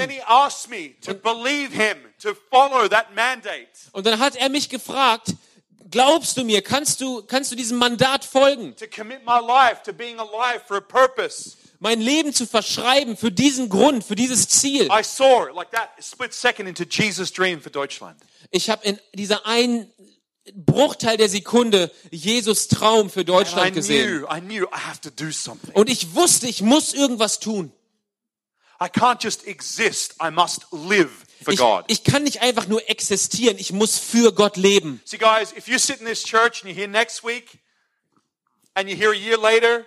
Und dann hat er mich gefragt, glaubst du mir, kannst du, kannst du diesem Mandat folgen, mein Leben zu verschreiben für diesen Grund, für dieses Ziel? I saw it like that, a split second into Jesus' dream for Deutschland. Ich habe in dieser einen Bruchteil der Sekunde Jesus Traum für Deutschland gesehen. Und ich wusste, ich muss irgendwas tun. I can't just exist, I must live for Ich, God. ich kann nicht einfach nur existieren, ich muss für Gott leben. See, guys, if you sit in this church and you're here next week and you're here a year later,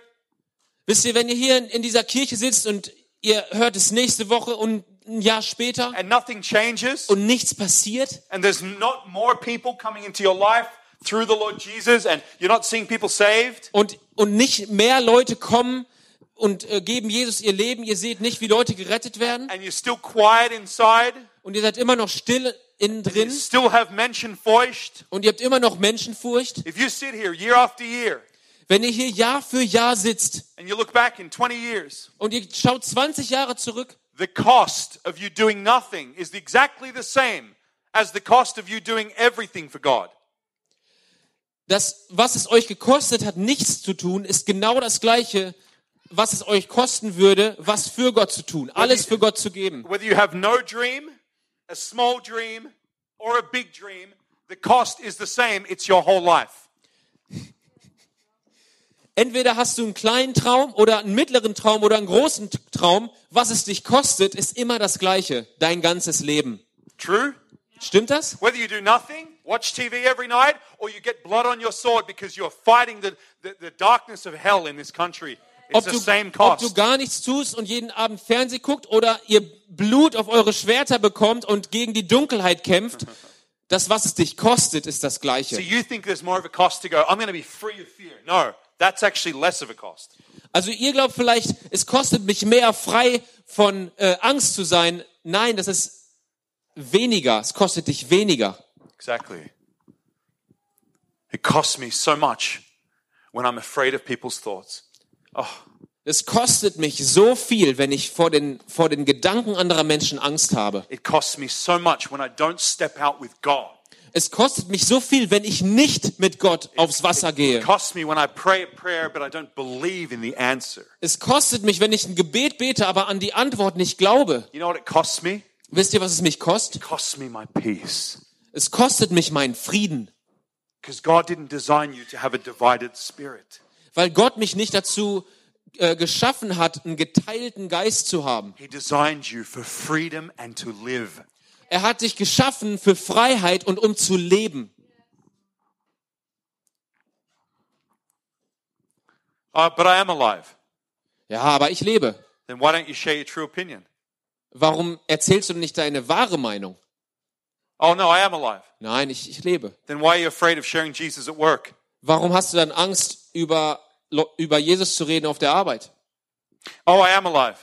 Wisst ihr, wenn ihr hier in, in dieser Kirche sitzt und ihr hört es nächste Woche und ein Jahr später and nothing changes, und nichts passiert. And there's not more people coming into your life through the Lord Jesus, and you're not seeing people saved, und, und nicht mehr Leute kommen und äh, geben Jesus ihr Leben, ihr seht nicht, wie Leute gerettet werden. And you're still quiet inside, und ihr seid immer noch still innen drin. still have Menschenfurcht. und ihr habt immer noch Menschenfurcht. If you sit here year after year Wenn ihr hier Jahr für Jahr sitzt and you look back in 20 years, und ihr schaut 20 Jahre zurück, the cost of you doing nothing is exactly the same as the cost of you doing everything for God. das, was es euch gekostet hat, nichts zu tun, ist genau das gleiche, was es euch kosten würde, was für Gott zu tun, alles für Gott zu geben. Whether you have no dream, a small dream, or a big dream, the cost is the same. It's your whole life. Entweder hast du einen kleinen Traum oder einen mittleren Traum oder einen großen Traum. Was es dich kostet, ist immer das Gleiche. Dein ganzes Leben. True? Stimmt das? Whether you do nothing, watch TV every night, or you get blood on your sword because you're fighting the, the, the darkness of hell in this country, it's Ob the du, ob du gar nichts tust und jeden Abend Fernseh guckt oder ihr Blut auf eure Schwerter bekommt und gegen die Dunkelheit kämpft, das, was es dich kostet, ist das So Gleiche. you think there's more of a cost to go, I'm going to be free of fear. No, that's actually less of a cost. Also ihr glaubt vielleicht, es kostet mich mehr, frei von äh, Angst zu sein. Nein, das ist weniger. Es kostet dich weniger. Exactly. It costs me so much when I'm afraid of people's thoughts. Es kostet mich so viel, wenn ich vor den, vor den Gedanken anderer Menschen Angst habe. It costs me so much when I don't step out with God. Es kostet mich so viel, wenn ich nicht mit Gott aufs Wasser gehe. It costs me when I pray a prayer but I don't believe in the answer. Es kostet mich, wenn ich ein Gebet bete, aber an die Antwort nicht glaube. You know what it costs me? Wisst ihr, was es mich kostet? It costs me my peace. Es kostet mich meinen Frieden, Because God didn't design you to have a divided spirit. weil Gott mich nicht dazu äh, geschaffen hat, einen geteilten Geist zu haben. Er hat dich geschaffen für Freiheit und um zu leben. Uh, but I am alive. Ja, aber ich lebe. Then why don't you share your true opinion? Warum erzählst du nicht deine wahre Meinung? Oh no, I am alive. Nein, ich, ich lebe. Then why are you afraid of sharing Jesus at work? Warum hast du dann Angst, über, über Jesus zu reden auf der Arbeit? Oh, I am alive.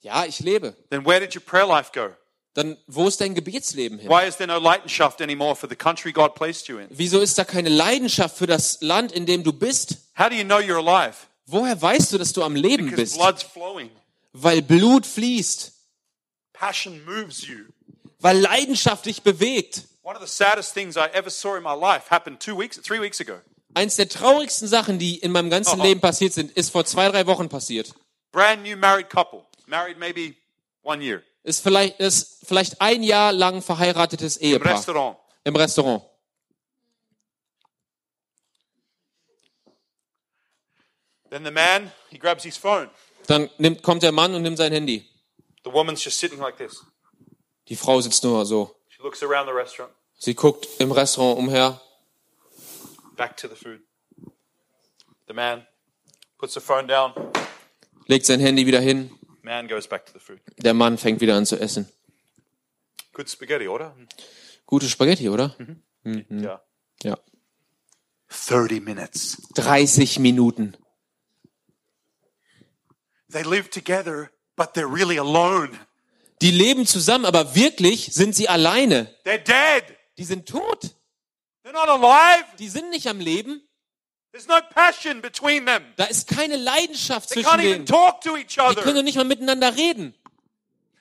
Ja, ich lebe. Then where did your prayer life go? Dann wo ist dein Gebetsleben hin? Why is there no Leidenschaft anymore for the country God placed you in? Wieso ist da keine Leidenschaft für das Land, in dem du bist? How do you know you're alive? Woher weißt du, dass du am Leben Because bist? blood's flowing. Weil Blut fließt, Passion moves you. weil Leidenschaft dich bewegt. One of the saddest things I ever saw in my life happened two weeks, three weeks ago. Eins der traurigsten Sachen, die in meinem ganzen Oh. Leben passiert sind, ist vor zwei, drei Wochen passiert. Brand new married couple, married maybe one year, Ist vielleicht, ist vielleicht ein Jahr lang verheiratetes im Ehepaar restaurant. im Restaurant. Then the man, he grabs his phone. Dann nimmt, kommt der Mann und nimmt sein Handy. The woman's just sitting like this. Die Frau sitzt nur so. She looks around the restaurant, Sie guckt im Restaurant umher. back to the food. The man puts the phone down. legt sein Handy wieder hin. Man goes back to the food. Der Mann fängt wieder an zu essen. Good spaghetti, oder? Gute Spaghetti, oder? Yeah. Ja. 30 minutes. 30 Minuten. They live together, but they're really alone. Die leben zusammen, aber wirklich sind sie alleine. They're dead. Die sind tot. They're not alive. Die sind nicht am Leben. Da ist keine Leidenschaft They zwischen can't even denen. talk to each Die können nicht mal miteinander reden.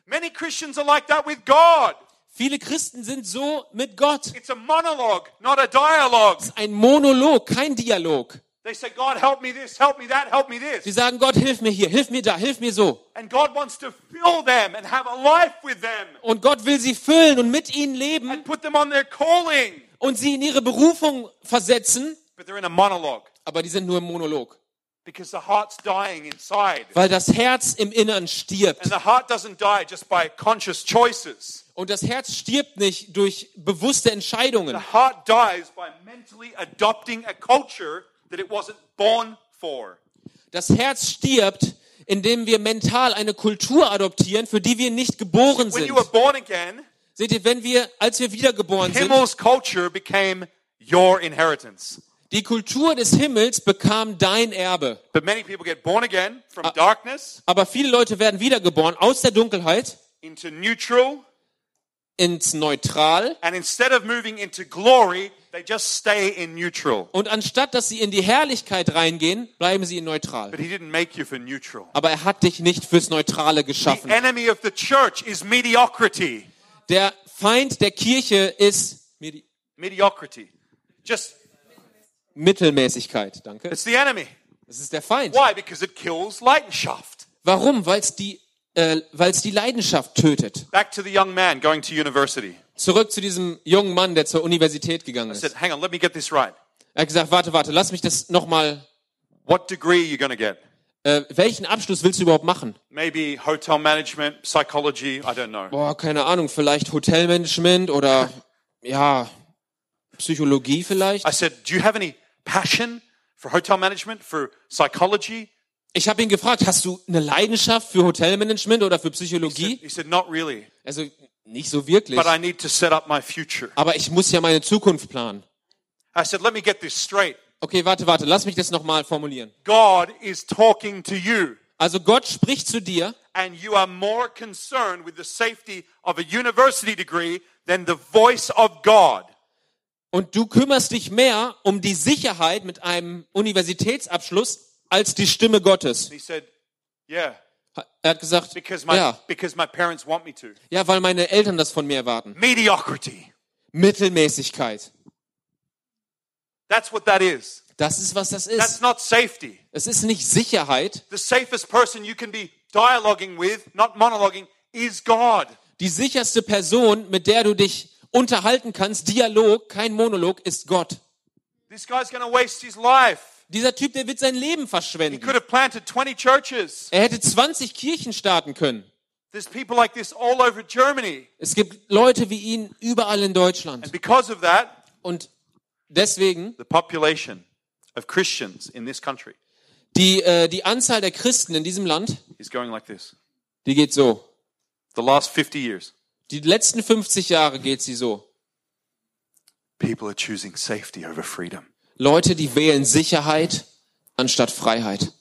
Many Christians are like that with God. Viele Christen sind so mit Gott. It's a monologue, not a dialogue. Ein Monolog, kein Dialog. They say, God, help me this, help me that, help me Sie sagen, Gott, hilf mir hier, hilf mir da, hilf mir so. And God wants to fill them and have a life with them Und Gott will sie füllen und mit ihnen leben and put them on their calling. und sie in ihre Berufung versetzen. But they're in a monologue Aber die sind nur im Monolog. because the heart's dying inside. Weil das Herz im Innern stirbt. And the heart doesn't die just by conscious choices. Und das Herz stirbt nicht durch bewusste Entscheidungen. The heart dies by mentally adopting a culture that it wasn't born for. Das Herz stirbt, indem wir mental eine Kultur adoptieren, für die wir nicht geboren When sind. you were born again, Seht ihr, wenn wir, als wir wiedergeboren sind, Die Kultur des Himmels bekam dein Erbe. But many people get born again from darkness Aber viele Leute werden wiedergeboren aus der Dunkelheit into neutral, ins Neutral. and instead of moving into glory, they just stay in neutral. Und anstatt, dass sie in die Herrlichkeit reingehen, bleiben sie in Neutral. But He didn't make you for neutral. Aber er hat dich nicht fürs Neutrale The geschaffen. enemy of the church is mediocrity. Der Feind der Kirche ist Medi- Mediocrity. Just, Mittelmäßigkeit. Danke. it's the enemy. Das ist der Feind. Why? Because it kills Leidenschaft. Warum? Weil es die, äh, weil's die Leidenschaft tötet. Back to the young man going to university. Zurück zu diesem jungen Mann, der zur Universität gegangen I ist. said, hang on, let me get this right. Er hat gesagt, warte, warte, lass mich das nochmal. What degree are you going to get? Äh, welchen Abschluss willst du überhaupt machen? Maybe hotel management, psychology, I don't know. Boah, keine Ahnung, vielleicht Hotelmanagement oder ja, Psychologie vielleicht. I said, do you have any passion for hotel management, for psychology? Ich habe ihn gefragt, hast du eine Leidenschaft für Hotelmanagement oder für Psychologie? He said, not really, Also nicht so wirklich. but I need to set up my future. Aber ich muss ja meine Zukunft planen. I said, let me get this straight. Okay, warte, warte, lass mich das nochmal formulieren. God is talking to you, Also Gott spricht zu dir and you are more concerned with the safety of a university degree than the voice of God. Und du kümmerst dich mehr um die Sicherheit mit einem Universitätsabschluss als die Stimme Gottes. Er hat gesagt, ja, ja, weil meine Eltern das von mir erwarten. Mediocrity. Mittelmäßigkeit. That's what that is. Das ist, was das That's ist. not safety. Es ist nicht Sicherheit. The safest person you can be dialoguing with, not monologuing, is God. Die sicherste Person, mit der du dich unterhalten kannst, Dialog, kein Monolog, ist Gott. This guy's going to waste his life. Dieser Typ, der wird sein Leben He verschwenden. could have planted 20 churches. Er hätte 20 Kirchen starten können. There's people like this all over Germany. Es gibt Leute wie ihn überall in And Deutschland. because of that, Und deswegen, the population of Christians in this country die, äh, die Anzahl der Christen in diesem Land, is going like this. die geht so. The last 50 years, Die letzten 50 Jahre geht sie so. people are choosing safety over freedom. Leute, die wählen Sicherheit anstatt Freiheit.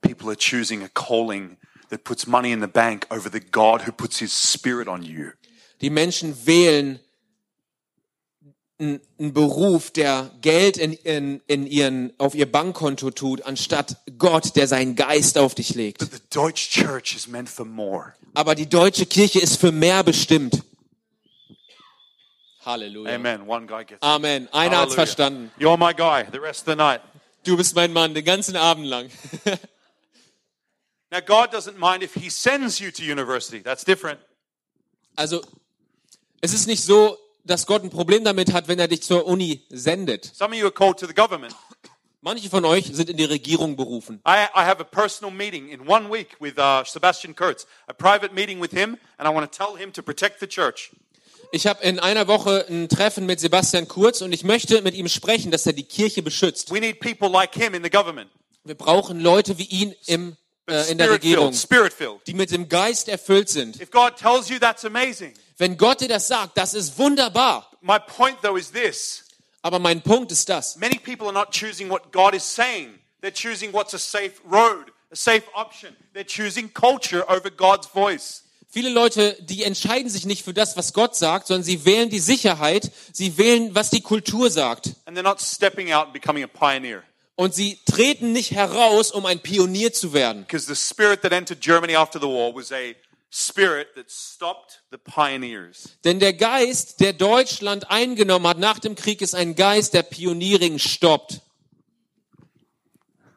People are choosing a calling that puts money in the bank over the God who puts his spirit on you. Die Menschen wählen einen einen Beruf, der Geld in, in, in ihren, auf ihr Bankkonto tut, anstatt Gott, der seinen Geist auf dich legt. But the Deutsche Church is meant for more. Aber die deutsche Kirche ist für mehr bestimmt. Halleluja. Amen. One guy gets it. Amen. Einer hat's Hallelujah. verstanden. You're my guy the rest of the night. Du bist mein Mann den ganzen Abend lang. (laughs) Now, God doesn't mind if he sends you to university. That's different. Also, es ist nicht so, dass Gott ein Problem damit hat, wenn er dich zur Uni sendet. Some of you are called to the government. Manche von euch sind in die Regierung berufen. I, I have a personal meeting in one week with uh, Sebastian Kurz, a private meeting with him, and I want to tell him to protect the church. Ich habe in einer Woche ein Treffen mit Sebastian Kurz und ich möchte mit ihm sprechen, dass er die Kirche beschützt. We need people like him in the government. Wir brauchen Leute wie ihn im, äh, in der Regierung, die mit dem Geist erfüllt sind. If God tells you, that's amazing. Wenn Gott dir das sagt, das ist wunderbar. My point, though, is this. Aber mein Punkt ist das. Many people are not choosing what God is saying. They're choosing what's a safe road, a safe option. They're choosing culture over God's voice. Viele Leute, die entscheiden sich nicht für das, was Gott sagt, sondern sie wählen die Sicherheit, sie wählen, was die Kultur sagt. And they're not stepping out and becoming a pioneer. Und sie treten nicht heraus, um ein Pionier zu werden. Because the spirit that entered Germany after the war was a spirit that stopped the pioneers. Denn der Geist, der Deutschland eingenommen hat nach dem Krieg, ist ein Geist, der Pioniering stoppt.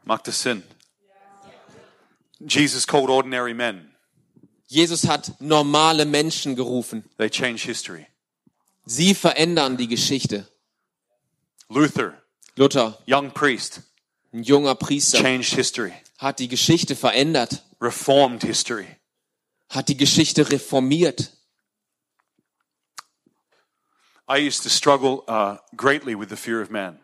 Macht das Sinn? Jesus called ordinary men. Jesus hat normale Menschen gerufen. They change history. Sie verändern die Geschichte. Luther, Luther, young priest, ein junger Priester, changed history, hat die Geschichte verändert, reformed history. Hat die Geschichte reformiert. I used to struggle uh, greatly with the fear of man.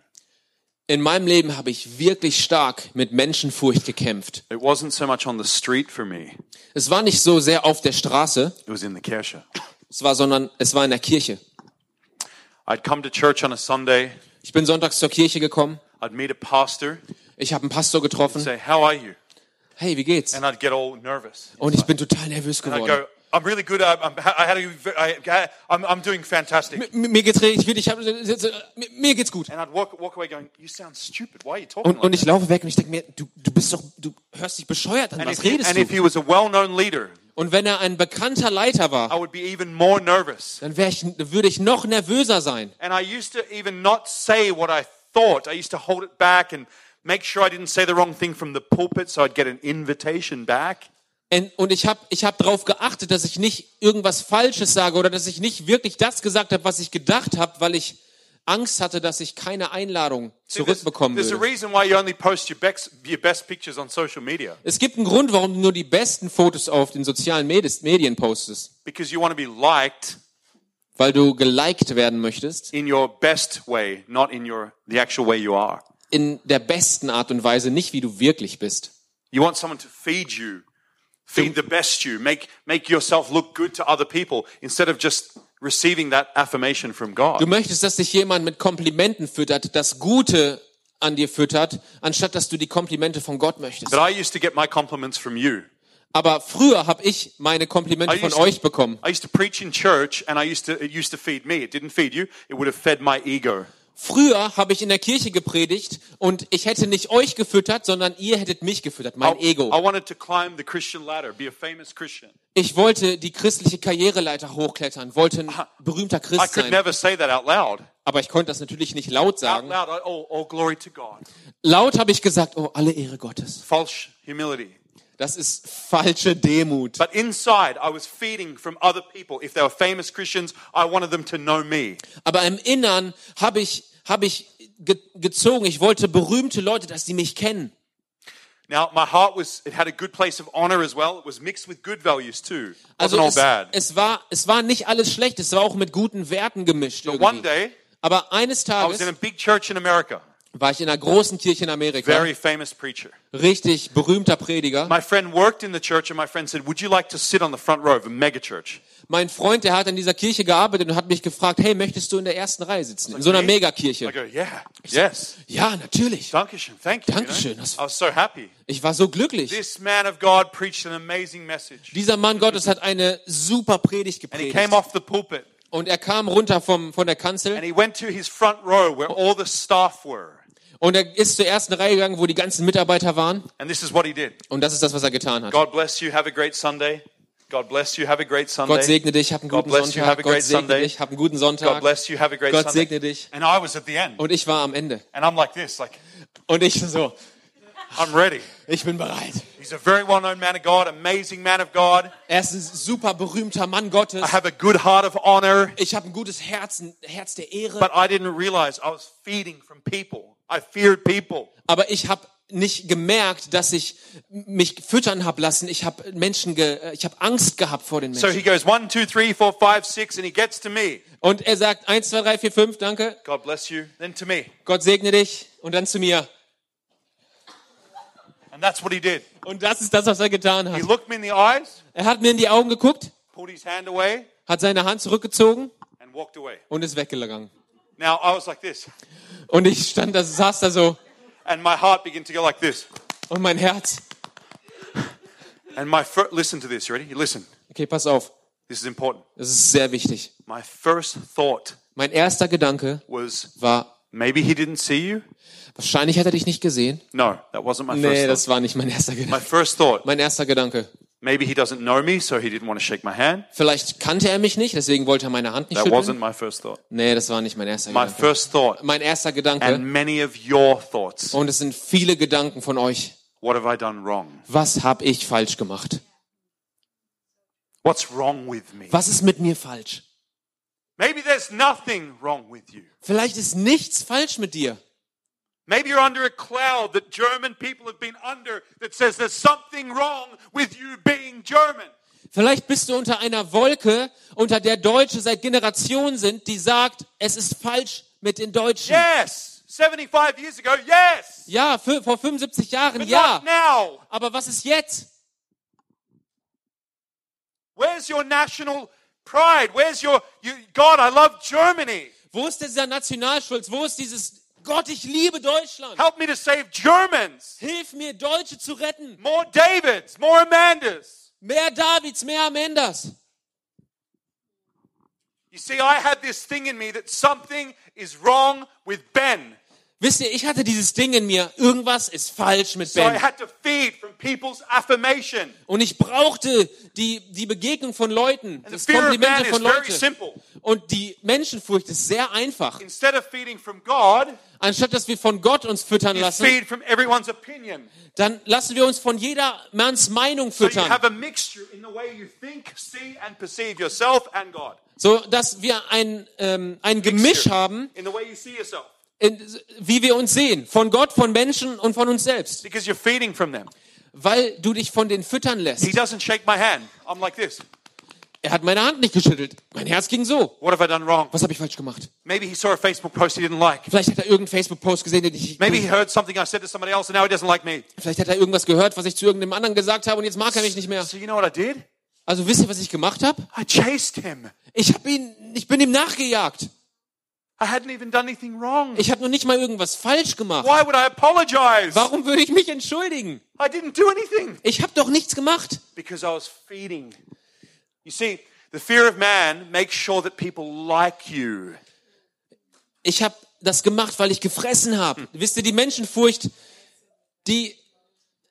In meinem Leben habe ich wirklich stark mit Menschenfurcht gekämpft. It wasn't so much on the street for me, Es war nicht so sehr auf der Straße, it was in the Kirche. es war, sondern es war in der Kirche. I'd come to church on a Sunday, Ich bin sonntags zur Kirche gekommen, I'd meet a pastor, ich habe einen Pastor getroffen. say, How are you? Hey, wie geht's? And I'd get all nervous. Und ich bin total nervös And I'd geworden. go, I'm really good. I'm, I'm, I had a, I, I'm, I'm doing fantastic. M- Mir geht's richtig, ich hab, mir- mir geht's gut. And I'd walk, walk away going, You sound stupid. Why are you talking Und, like und ich that? laufe weg und ich denke mir, du, du bist doch, du hörst dich bescheuert an, And was if, he, redest and if du? he was a well known leader, Und wenn er ein bekannter Leiter I war, would be even more nervous. dann wär ich, würde ich noch nervöser sein. And I used to even not say what I thought. I used to hold it back and make sure I didn't say the wrong thing from the pulpit so I'd get an invitation back. Und- ich habe ich hab darauf geachtet, dass ich nicht irgendwas Falsches sage oder dass ich nicht wirklich das gesagt habe, was ich gedacht habe, weil ich Angst hatte, dass ich keine Einladung zurückbekommen there's a würde. reason why you only post your best, your best pictures on social media Es gibt einen Grund, warum du nur die besten Fotos auf den sozialen Medien postest. because you want to be liked Weil du geliked werden möchtest. in your best way, not in your the actual way you are. In der besten Art und Weise, nicht wie du wirklich bist. You want someone to feed you, feed the best you, make make yourself look good to other people instead of just receiving that affirmation from Du God. möchtest, dass dich jemand mit Komplimenten füttert, das Gute an dir füttert, anstatt dass du die Komplimente von Gott möchtest. But I used to get my compliments from you. Aber früher habe ich meine Komplimente von euch bekommen. I used to preach in church and I used to, it used to feed me. It didn't feed you. It would have fed my ego. Früher habe ich in der Kirche gepredigt und ich hätte nicht euch gefüttert, sondern ihr hättet mich gefüttert, mein Ego. Ich wollte die christliche Karriereleiter hochklettern, wollte ein berühmter I Christ could sein. never say that out loud. Aber ich konnte das natürlich nicht laut sagen. oh, to God. Laut habe ich gesagt, oh, alle Ehre Gottes. False humility. Das ist falsche Demut. But inside, I was feeding from other people. If they were famous Christians, I wanted them to know me. Aber im Innern habe ich, habe ich ge gezogen. Ich wollte berühmte Leute, dass sie mich kennen. Now, my heart was, it had a good place of honor as well. It was mixed with good values too. Also es, bad. es war, es war nicht alles schlecht. Es war auch mit guten Werten gemischt. But one Irgendwie. day, Aber eines I was in a Tages big church in America. War ich in einer großen Kirche in Amerika. Very famous preacher. Richtig berühmter Prediger. My friend worked in the church, and my friend said, Would you like to sit on the front row of a mega church? Mein Freund, der hat in dieser Kirche gearbeitet und hat mich gefragt, hey, möchtest du in der ersten Reihe sitzen? In so einer me? Megakirche. I go, Yeah, yes. Ja, natürlich. Dankeschön, thank you. you know. Dankeschön, das- I was so happy. Ich war so glücklich. This man of God preached an amazing message. Dieser Mann Gottes hat eine super Predigt And he gepredigt. came off the pulpit Und er kam runter vom, von der and Kanzel he went to his front row where all the staff were. Und er ist zur ersten Reihe gegangen, wo die ganzen Mitarbeiter waren. And this is what he did. Und das ist das, was er getan hat. God bless you. Have a great Sunday. God bless you. Have a great Sunday. Gott segne dich, hab einen God guten bless you. Have a Sonntag. Gott great segne Sunday. dich, hab einen guten God Sonntag. bless you. Have a great Gott segne dich. And I was at the end. Und ich war am Ende. And I'm like this, like, Und ich so, I'm ready. ich bin bereit. He's a very well-known man of God, amazing man of God. Er ist ein super berühmter Mann Gottes. I have a good heart of honor. Ich habe ein gutes Herz, ein Herz der Ehre. But I didn't realize I was feeding from people. I feared people. Aber ich habe nicht gemerkt, dass ich mich füttern hab lassen. Ich habe Menschen, ge ich habe Angst gehabt vor den So Menschen. he goes one, two, three, four, five, six, and he gets to me. Und er sagt eins, zwei, drei, vier, fünf, danke. God bless you. Then to me. Gott segne dich. Und dann zu mir. And that's what he did. Und das ist das, was er getan He hat. looked me in the eyes, Er hat mir in die Augen geguckt, pulled his hand away, hat seine Hand zurückgezogen and walked away. und ist weggegangen. Now I was like this, Und ich stand da, saß da so and my heart began to go like this. und mein Herz. And my fir- listen to this. You ready? You listen. Okay, pass auf. This is important. Das ist sehr wichtig. My first thought Mein erster Gedanke was war, maybe he didn't see you. wahrscheinlich hat er dich nicht gesehen. No, that wasn't my Nee, first das thought. war nicht mein erster My Gedanke. first thought, Mein erster Gedanke. Maybe he doesn't know me, so he didn't want to shake my hand. Vielleicht kannte er mich nicht, deswegen wollte er meine Hand nicht That wasn't my first thought. Nee, das war nicht mein erster My Gedanke. first thought, Mein erster and Gedanke, many of your thoughts. und es sind viele Gedanken von euch. What have I done wrong? Was habe ich falsch gemacht? What's wrong with me? Was ist mit mir falsch? Maybe there's nothing wrong with you. Vielleicht ist nichts falsch mit dir. Maybe you're under a cloud that German people have been under that says there's something wrong with you being German. Vielleicht bist du unter einer Wolke, unter der Deutsche seit Generationen sind, die sagt, es ist falsch mit den Deutschen. Yes, 75 years ago, yes. Ja, für, vor 75 Jahren, But ja. not now. Aber was ist jetzt? Where's your national pride? Where's your, you, God, I love Germany. Wo ist dieser Nationalstolz? Wo ist dieses Gott, ich liebe Deutschland? Help me to save Germans. Hilf mir, Deutsche zu retten. More Davids, more Amandas. Mehr Davids, mehr Amendas. You see, I had this thing in me that something is wrong with Ben. Wisst ihr, ich hatte dieses Ding in mir. Irgendwas ist falsch mit So I Ben. had to feed from people's affirmation. Und ich brauchte die, die Begegnung von Leuten, das Komplimente is von very Leuten. Und die Menschenfurcht ist sehr einfach. God, Anstatt dass wir von Gott uns füttern lassen, dann lassen wir uns von jedermanns Meinung füttern. So, dass wir ein, ähm, ein Gemisch haben, in the way you see yourself. in, wie wir uns sehen. Von Gott, von Menschen und von uns selbst. Weil du dich von denen füttern He lässt. doesn't shake my hand. I'm like this. Er hat meine Hand nicht geschüttelt. Mein Herz ging so. What have I done wrong? Was habe ich falsch gemacht? Maybe he saw a Facebook post he didn't like. Vielleicht hat er irgendeinen Facebook-Post gesehen, den ich... Maybe he heard something I said to somebody else and now he doesn't like me. Vielleicht hat er irgendwas gehört, was ich zu irgendeinem anderen gesagt habe und jetzt mag er mich nicht mehr. So you know what I did? Also wisst ihr, was ich gemacht habe? I chased him. Ich habe ihn, ich bin ihm nachgejagt. I hadn't even done anything wrong. Ich habe noch nicht mal irgendwas falsch gemacht. Why would I apologize? Warum würde ich mich entschuldigen? I didn't do anything. Ich habe doch nichts gemacht. Because I was feeding. You see, the fear of man makes sure that people like you. Ich habe das gemacht, weil ich gefressen habe. Wisst ihr, die Menschenfurcht, die,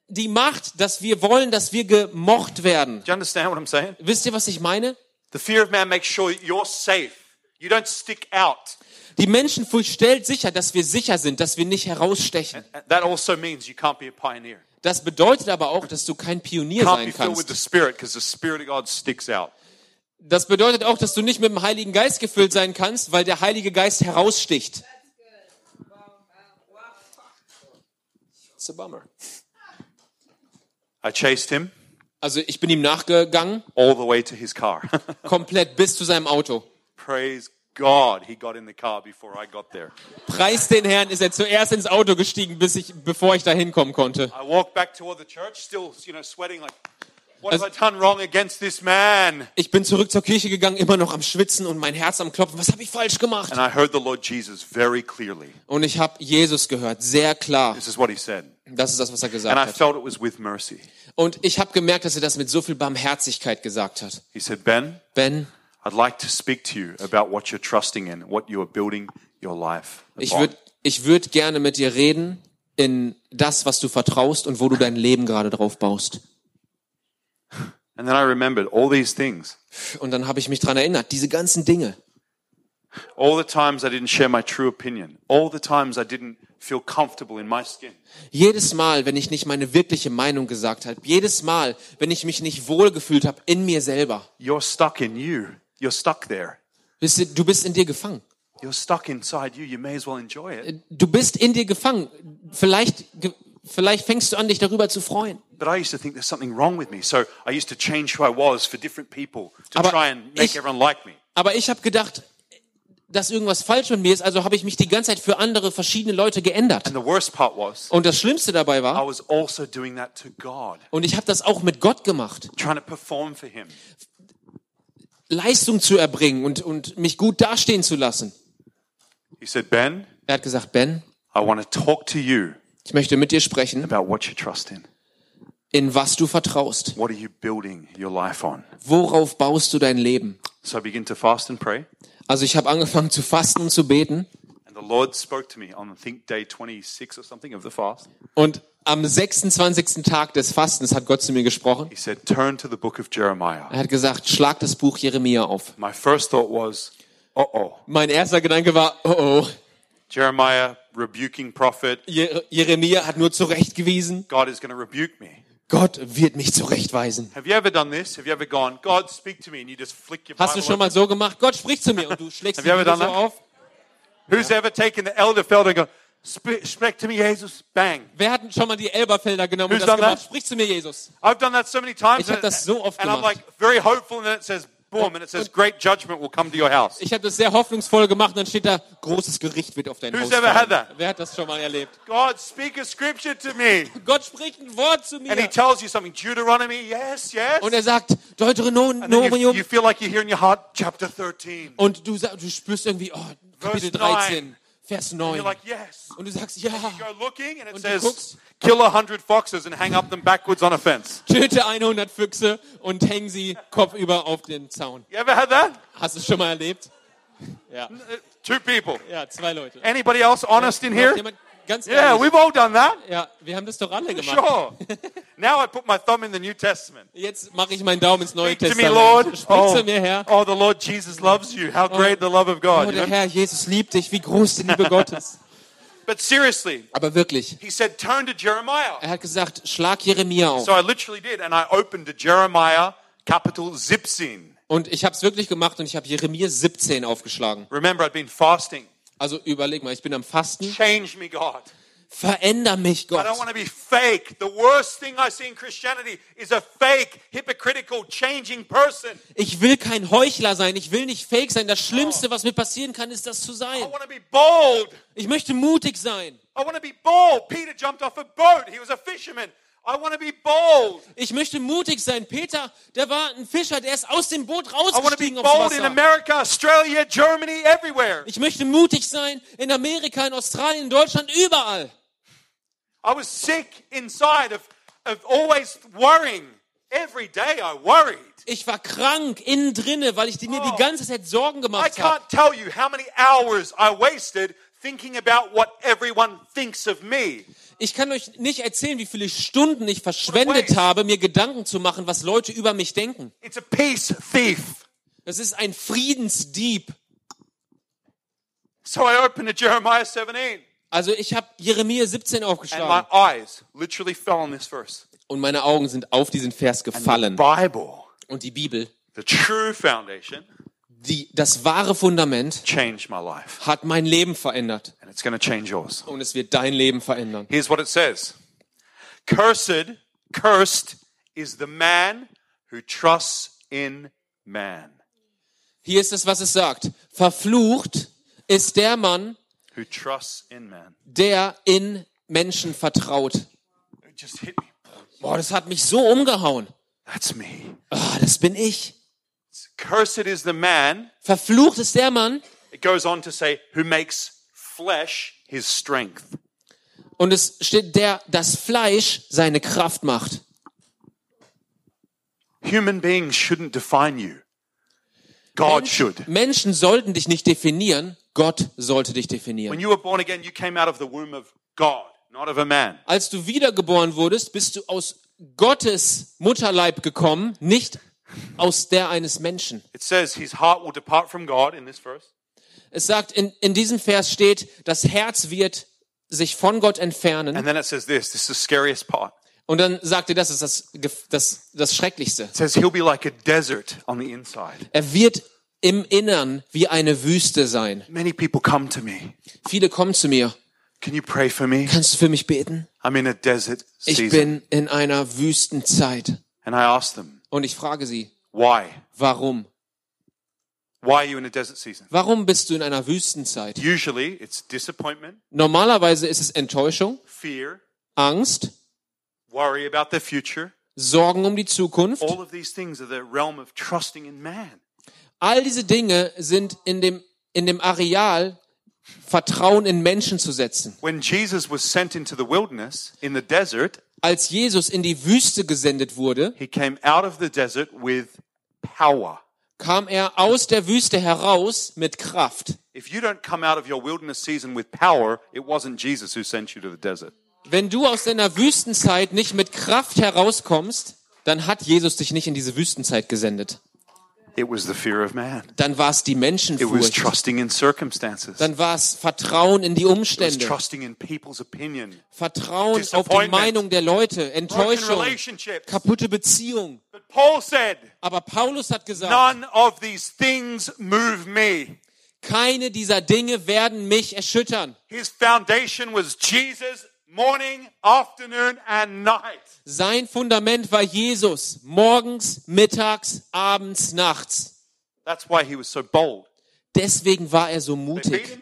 die macht, dass wir wollen, dass wir gemocht werden. Do you understand what I'm saying? Wisst ihr, was ich meine? The fear of man makes sure you're safe. You don't stick out. Die Menschenfurcht stellt sicher, dass wir sicher sind, dass wir nicht herausstechen. That also means you can't be a pioneer. Das bedeutet aber auch, dass du kein Pionier sein kannst. Das bedeutet auch, dass du nicht mit dem Heiligen Geist gefüllt sein kannst, weil der Heilige Geist heraussticht. It's a bummer. I chased him Also ich bin ihm nachgegangen, all the way to his car. (laughs) komplett bis zu seinem Auto. Praise God, he got in the car before I got there. Preis den Herrn, ist er zuerst ins Auto gestiegen, bis ich, bevor ich da hinkommen konnte. I walked back toward the church, still, you know, sweating like, what have I done wrong against this man? Ich bin zurück zur Kirche gegangen, immer noch am Schwitzen und mein Herz am Klopfen. Was habe ich falsch gemacht? And I heard the Lord Jesus very clearly. Und ich habe Jesus gehört, sehr klar. This is what he said. Das ist das, was er gesagt And I hat. felt it was with mercy. Und ich habe gemerkt, dass er das mit so viel Barmherzigkeit gesagt hat. He said, Ben, Ben, I'd like to speak to you about what you're trusting in, what you are building your life. ich upon." würde ich würd gerne mit dir reden in das, was du vertraust und wo du dein Leben gerade drauf baust. And then I remembered all these things. Und dann habe ich mich dran erinnert, diese ganzen Dinge. All the times I didn't share my true opinion. All the times I didn't feel comfortable in my skin. Jedes Mal, wenn ich nicht meine wirkliche Meinung gesagt habe, jedes Mal, wenn ich mich nicht wohlgefühlt habe in mir selber. You're stuck in you. You're stuck there. Du bist in dir gefangen. You're stuck inside you. You may as well enjoy it. Du bist in dir gefangen. Vielleicht, vielleicht fängst du an, dich darüber zu freuen. But I used to think there's something wrong with me. So I used to change who I was for different people to Aber try and make ich- everyone like me. Aber ich habe gedacht, dass irgendwas falsch mit mir ist, also habe ich mich die ganze Zeit für andere verschiedene Leute geändert. And the worst part was, Und das Schlimmste dabei I war, was also doing that to God, und ich habe das auch mit Gott gemacht, trying to perform for Him. Leistung zu erbringen und, und mich gut dastehen zu lassen. He said, Ben, Er hat gesagt, Ben, I want to talk to you ich möchte mit dir sprechen, about what you trust in. in was du vertraust. What are you building your life on? Worauf baust du dein Leben? So I began to fast and pray. Also ich habe angefangen zu fasten und zu beten. And the Lord spoke to me on, I think, day 26 or something of the fast. Und am 26. Tag des Fastens hat Gott zu mir gesprochen. He said, Turn to the book of Jeremiah. Er hat gesagt, schlag das Buch Jeremia auf. My first thought was, uh oh. Mein erster Gedanke war, oh oh, Jeremiah rebuking prophet. Je- Jeremia hat nur zurechtgewiesen. God is going to rebuke me. Gott wird mich zurechtweisen. Gone, Hast du schon mal so gemacht? Gott spricht zu mir und du schlägst die Bibel so auf. Who's ever taken the elder and gone, "Sp- me, Jesus? Bang. Wer hat schon mal die Elberfelder genommen und Who's das done gemacht? that? Sprich zu mir, Jesus. I've done that so many times. Ich hab and- das so oft and I'm gemacht. like very hopeful, and then it says, boom, and it says, great judgment will come to your house. Ich habe das sehr hoffnungsvoll gemacht und dann steht da, großes Gericht wird auf dein Who's Haus ever had fallen. that? Wer hat das schon mal erlebt? God, speak a scripture to me. (laughs) Gott spricht ein Wort zu mir. And he tells you something. Deuteronomy, yes, yes. Und er sagt, you, Deuteronomium. you feel like you hear in your heart, chapter 13. Und du, spürst irgendwie, oh, Kapitel Verse 13, Vers And 9. you're like, yes. Und du sagst, ja, Und du says, guckst. kill a hundred foxes and hang up them backwards on a fence. töte 100 Füchse und häng sie kopfüber auf den Zaun. You ever had that? Hast du es schon mal erlebt? Ja, Uh, Two people. ja, zwei Leute. Anybody else honest in here? jemand ganz Yeah, ehrlich? we've all done that. Ja, wir haben das doch alle gemacht. Sure. now I put my thumb in the New Testament. Jetzt mache ich meinen Daumen ins Neue Speak to me, Testament. Lord. Sprich Oh, zu mir, Herr. oh, the Lord Jesus loves you. How great the love of God. Oh, der? Herr Jesus liebt dich, wie groß die Liebe (laughs) Gottes. But seriously, Aber wirklich, he said, turn to Jeremiah. er hat gesagt, schlag Jeremia auf. So I literally did, and I opened to Jeremiah, capital Zipsin. Und ich habe es wirklich gemacht und ich habe Jeremia 17 aufgeschlagen. Remember, I'd been fasting. Also überleg mal, ich bin am Fasten. Change me, God. Veränder mich, I Gott. don't want to be fake. The worst thing I see in Christianity is a fake, hypocritical, changing person. Ich will kein Heuchler sein. Ich will nicht fake sein. Das Schlimmste, was mir passieren kann, ist das zu I sein. want to be bold. Ich möchte mutig sein. I want to be bold. Peter jumped off a boat. He was a fisherman. I want to be bold. Ich möchte mutig sein. Peter, der war ein Fischer, der ist aus dem Boot I rausgestiegen aufs Wasser. America, Australia, Germany, everywhere. Ich möchte mutig sein in Amerika, in Australien, in Deutschland, überall. I was sick inside of, of always worrying. Every day I worried. Ich war krank innen drinne, weil ich mir Oh. die ganze Zeit Sorgen I gemacht habe. can't tell you how many hours I wasted thinking about what everyone thinks of me. Ich kann euch nicht erzählen, wie viele Stunden ich verschwendet habe, mir Gedanken zu machen, was Leute über mich denken. It's a peace thief. Das ist ein Friedensdieb. So I opened to Jeremiah 17, Also ich habe Jeremia 17 and my aufgeschlagen eyes literally fell on this verse. und meine Augen sind auf diesen Vers gefallen. Bible, Und die Bibel, the true foundation, die, das wahre Fundament, changed my life, hat mein Leben verändert. and it's going to change yours. Und es wird dein Leben verändern. Here's what it says Cursed, cursed is the man who trusts in man. Hier ist es, was es sagt. Verflucht ist der Mann, Who trusts in man. der in Menschen vertraut. It just hit me. Boah, das hat mich so umgehauen. That's me. Ah, das bin ich. Cursed is the man, Verflucht ist der Mann. it goes on to say, who makes flesh his strength. Und es steht, der das Fleisch seine Kraft macht. Human beings shouldn't define you. God should. Menschen sollten dich nicht definieren. Gott sollte dich definieren. When you were born again, you came out of the womb of God, not of a man. Als du wiedergeboren wurdest, bist du aus Gottes Mutterleib gekommen, nicht aus der eines Menschen. It says his heart will depart from God in this verse. Es sagt, in, in diesem Vers steht, das Herz wird sich von Gott entfernen. And then it says this, this is the scariest part. Und dann sagt er, das ist das, das, das Schrecklichste. It says he'll be like a desert on the inside. Er wird im Innern wie eine Wüste sein. Many people come to me. Viele kommen zu mir. Can you pray for me? Kannst du für mich beten? I'm in a desert Ich season. bin in einer Wüstenzeit. And I ask them, Und ich frage sie, why? warum? Why are you in a desert season? Warum bist du in einer Wüstenzeit? Usually it's disappointment, Normalerweise ist es Enttäuschung, fear, Angst, worry about the future. Sorgen um die Zukunft. All of these things are the realm of trusting in man. All diese Dinge sind in dem, in dem Areal, Vertrauen in Menschen zu setzen. When Jesus was sent into the wilderness, in the desert, Als Jesus in die Wüste gesendet wurde, he came out of the desert with power. kam er aus der Wüste heraus mit Kraft. If you don't come out of your wilderness season with power, it wasn't Jesus who sent you to the desert. Wenn du aus deiner Wüstenzeit nicht mit Kraft herauskommst, dann hat Jesus dich nicht in diese Wüstenzeit gesendet. It was the fear of man. Dann war es die It was Menschenfurcht. trusting in circumstances. It Dann war es Vertrauen in die was Umstände. trusting in people's opinion. Vertrauen auf die. Meinung der Leute. Enttäuschung. Kaputte Beziehung. But Paul said, Aber Paulus hat gesagt, none of these things move me. keine dieser Dinge werden mich erschüttern. His foundation was Jesus morning, afternoon, and night. Sein Fundament war Jesus. Morgens, mittags, abends, nachts. That's why he was so bold. Deswegen war er so mutig.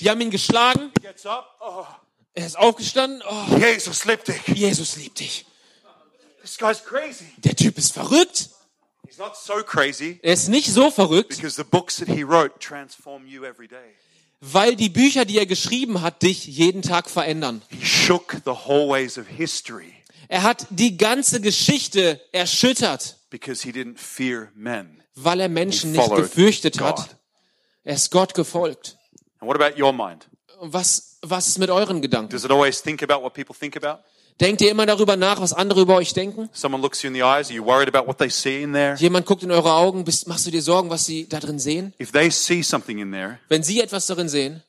Die haben ihn geschlagen. Oh, Er ist aufgestanden. Oh, Jesus liebt dich. Jesus liebt dich. This guy's crazy. Der Typ ist verrückt. He's not so crazy Er ist nicht so verrückt, because the books that he wrote transform you every day. Weil die Bücher, die er geschrieben hat, dich jeden Tag verändern. He shook the hallways of history Er hat die ganze Geschichte erschüttert, because he didn't fear men. weil er He Menschen nicht gefürchtet hat. Er ist Gott gefolgt. And what about your mind? Und Was, was ist mit euren Gedanken? Denkt ihr immer darüber nach, was andere über euch denken? Jemand guckt in eure Augen, bist, machst du dir Sorgen, was sie da drin sehen? If they see something in there Wenn sie etwas darin sehen,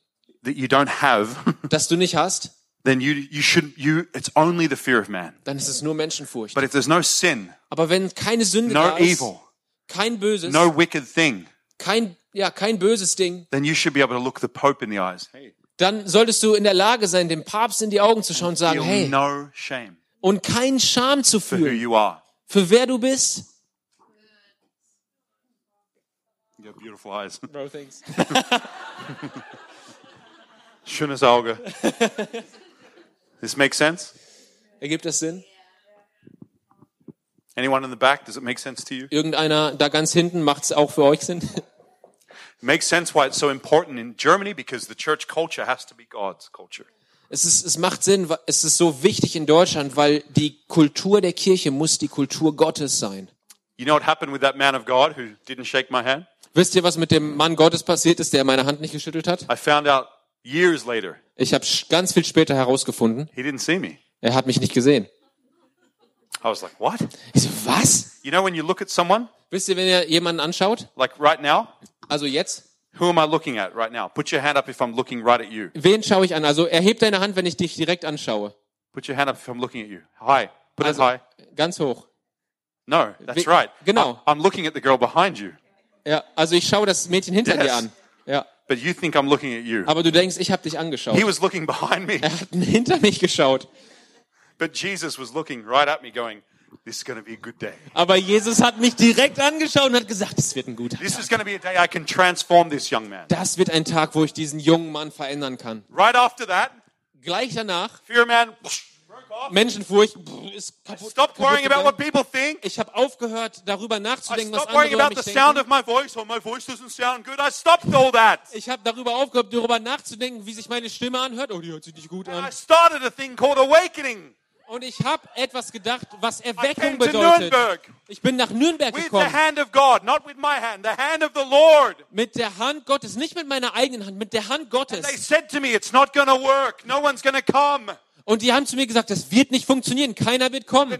that you don't have, (laughs) das du nicht hast, then you you should you it's only the fear of man. dann ist es nur Menschenfurcht. But if there's no sin, Aber wenn keine Sünde no da ist, evil, kein Böses, no wicked thing, kein, ja, kein böses Ding, then you should be able to look the Pope in the eyes. Hey, dann solltest du in der Lage sein, dem Papst in die Augen zu schauen und sagen, hey, no shame und keinen Scham zu fühlen, you are. für wer du bist. You have beautiful eyes. (laughs) Bro, thanks. (laughs) Schönes Auge. This makes sense? Ergibt das Sinn? Anyone in the back? Does it make sense to you? Irgendeiner da ganz hinten macht es auch für euch Sinn? (laughs) Makes sense why it's so important in Germany because the church culture has to be God's culture. Es, ist, es macht Sinn, es ist so wichtig in Deutschland, weil die Kultur der Kirche muss die Kultur Gottes sein. You know what happened with that man of God who didn't shake my hand? Wisst ihr, was mit dem Mann Gottes passiert ist, der meine Hand nicht geschüttelt hat? I found out years later, Ich habe ganz viel später herausgefunden, he didn't see me. er hat mich nicht gesehen. I was like, what? Ich so, was? You know, when you look at someone, Wisst ihr, wenn ihr jemanden anschaut? like right now, Also jetzt? who am I looking at right now? Put your hand up if I'm looking right at you. Wen schaue ich an? Also erheb deine Hand, wenn ich dich direkt anschaue. Put your hand up if I'm looking at you. Hi. Put Also it high. ganz hoch. No, that's We- right. genau. I'm looking at the girl behind you, Ja, also ich schaue das Mädchen hinter Yes. dir an. Ja, but you think I'm looking at you. aber du denkst, ich habe dich angeschaut. He was looking behind me, Er hat (laughs) hinter mich geschaut. but Jesus was looking right at me, going, This is going to be a good day. Aber Jesus hat mich direkt angeschaut und hat gesagt, es wird ein guter This Tag. is going to be a day I can transform this young man. Das wird ein Tag, wo ich diesen jungen Mann verändern kann. Right after that, Gleich danach, fear man. Menschenfurcht ist kaputt. Stop worrying about what people think. Ich habe aufgehört, darüber I nachzudenken, was stopped worrying andere about über the mich sound denken. of my voice. Oh, my voice doesn't sound good. I stopped all that. Ich habe darüber aufgehört, darüber nachzudenken, wie sich meine Stimme anhört. Oh, die hört sich nicht gut And I an. started a thing called awakening. Und ich habe etwas gedacht, was I Erweckung bedeutet. Ich bin nach Nürnberg with the gekommen. hand of God, not with my hand, the hand of the Lord. Mit der Hand Gottes, nicht mit meiner eigenen Hand, mit der Hand They Gottes. Und die haben zu mir gesagt, das wird nicht funktionieren, keiner wird kommen.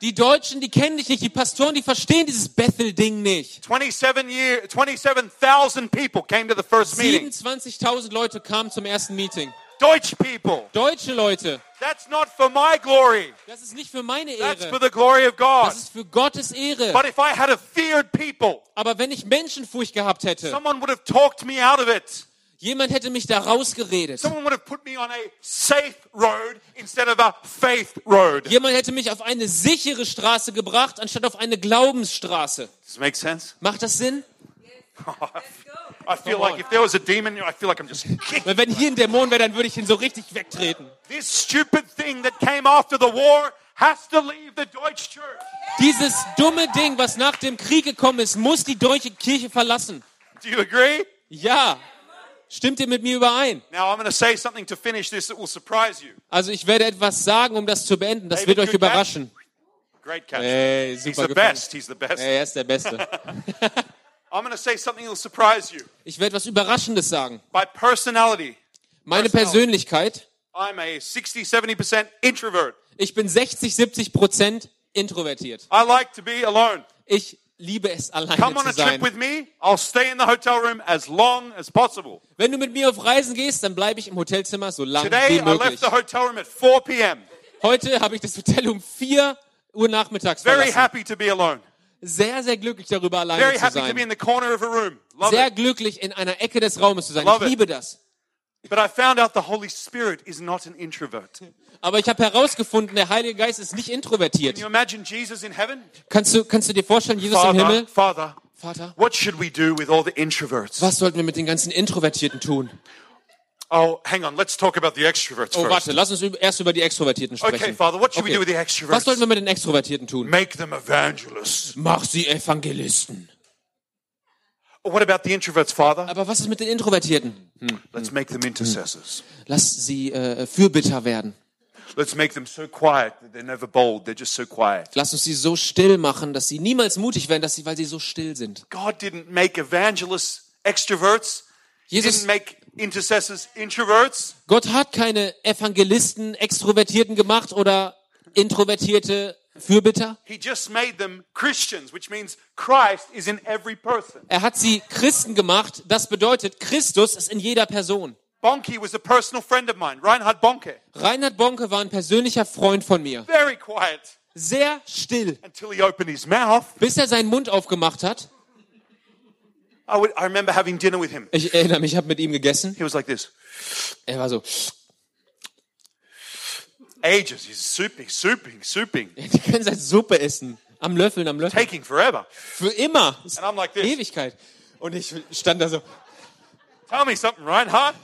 Die Deutschen, die kennen dich nicht, die Pastoren, die verstehen dieses Bethel-Ding nicht. 27 year, 27,000 people came to the first meeting. 27.000 Leute kamen zum ersten Meeting. Deutsch people. Deutsche Leute, That's not for my glory. das ist nicht für meine That's for Ehre, the glory of God. das ist für Gottes Ehre. But if I had a feared people, Aber wenn ich Menschenfurcht gehabt hätte, someone would have talked me out of it. Jemand hätte mich da rausgeredet. Someone would have put me on a safe road instead of a faith road. Does Jemand hätte mich auf eine sichere Straße gebracht, anstatt auf eine Glaubensstraße. this make sense? Macht das Sinn? (laughs) I feel like if there was a demon, I feel like I'm just kicking. Weil wenn hier ein Dämon wäre, dann würde ich ihn so richtig wegtreten. This stupid thing that came after the war has to leave the Deutsche Church. Dieses dumme Ding, was nach dem Krieg gekommen ist, muss die deutsche Kirche verlassen. Do you agree? Ja. Stimmt ihr mit mir überein? Now I'm going to say something to finish this that will surprise you. Also ich werde etwas sagen, um das zu beenden. Das David, wird euch überraschen. Great catch. Ey, He's super the gefangen. best. He's the best. Ey, er ist der Beste. (laughs) I'm say something that will surprise you. Ich werde etwas Überraschendes sagen. By personality, Meine. Persönlichkeit, I'm a 60, 70% introvert. ich bin 60, 70 Prozent introvertiert. I like to be alone. Ich liebe es, alleine Come on zu a trip sein. with me. I'll stay in the hotel room as long as possible. Wenn du mit mir auf Reisen gehst, dann bleibe ich im Hotelzimmer so lange Today, wie I left möglich. the hotel room at 4 p.m. Heute habe ich das Hotel um 4 Uhr nachmittags Very verlassen. happy to be alone. Sehr, sehr glücklich darüber, alleine Very zu happy to be in sein. the corner of a room. Love Sehr it. glücklich, in einer Ecke des Raumes zu sein. Love Ich liebe das. Aber ich habe herausgefunden, der Heilige Geist ist nicht Can introvertiert. you imagine Jesus in heaven? Kannst du, kannst du dir vorstellen, Jesus im Father, Himmel? Father, Vater, what should we do with all the introverts? was sollten wir mit den ganzen Introvertierten tun? Oh, hang on. Let's talk about the extroverts Oh, first. warte, lass uns erst über die Extrovertierten Okay, sprechen. Father, what should we Okay. do with the Was extroverts? sollten wir mit den Extrovertierten tun? Make them evangelists. Mach sie Evangelisten. What about the introverts, Father? Aber was ist mit den Introvertierten? Let's make them intercessors. Lass sie äh, Fürbitter werden. Let's make them so quiet that they're never bold. They're just so quiet. Lass uns sie so still machen, dass sie niemals mutig werden, dass sie, weil sie so still sind. God didn't make evangelists extroverts. He Jesus, didn't make intercessors introverts. Gott hat keine Evangelisten, Extrovertierten gemacht oder introvertierte Fürbitter. He just made them Christians, which means Christ is in every person. Er hat sie Christen gemacht. Das bedeutet, Christus ist in jeder Person. Bonke was a personal friend of mine, Reinhard Bonke. Reinhard Bonke war ein persönlicher Freund von mir. Very quiet Sehr still. until he opened his mouth. Bis er seinen Mund aufgemacht hat. I, would, I remember having dinner with him. Ich erinnere mich, ich habe mit ihm gegessen. He was like this. Er war so, Ages. He's souping, souping, souping, (laughs) die ganze Zeit Suppe essen. Am Löffeln, am Löffeln. taking forever. Für immer. And I'm like this. Ewigkeit. Und ich stand da so, Tell me something, Reinhard.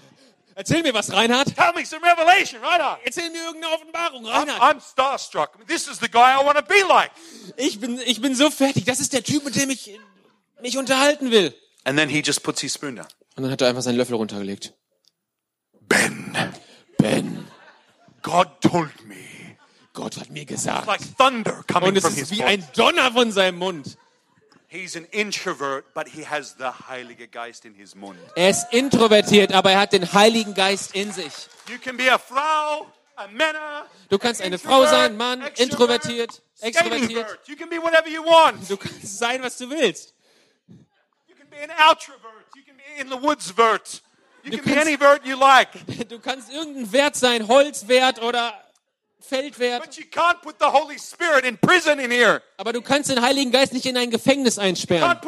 erzähl mir was, Reinhard. Tell me some revelation, Reinhard. Erzähl mir irgendeine Offenbarung, I'm, Reinhard. I'm starstruck. I mean, this is the guy I want to be like. Ich bin, ich bin so fertig. Das ist der Typ, mit dem ich mich unterhalten will. And then he just puts his spoon down. Und dann hat er einfach seinen Löffel runtergelegt. Ben, Ben, God told me. Gott hat mir gesagt. Like thunder coming Und es ist wie ein Donner von seinem Mund. He He's an introvert, but he has the Heilige Geist in his Mund. Er ist introvertiert, aber er hat den Heiligen Geist in sich. You can be a Frau, a Männer. Du kannst an eine Frau sein, Mann, introvertiert, extrovertiert. skatevert. You can be whatever you want. Du kannst sein, was du willst. You can be an outrovert. You can be in the woods vert. You Du can be kannst- any vert you like. (laughs) Du kannst irgendein Wert sein, Holzwert oder Feldwert, aber du kannst den Heiligen Geist nicht in ein Gefängnis einsperren.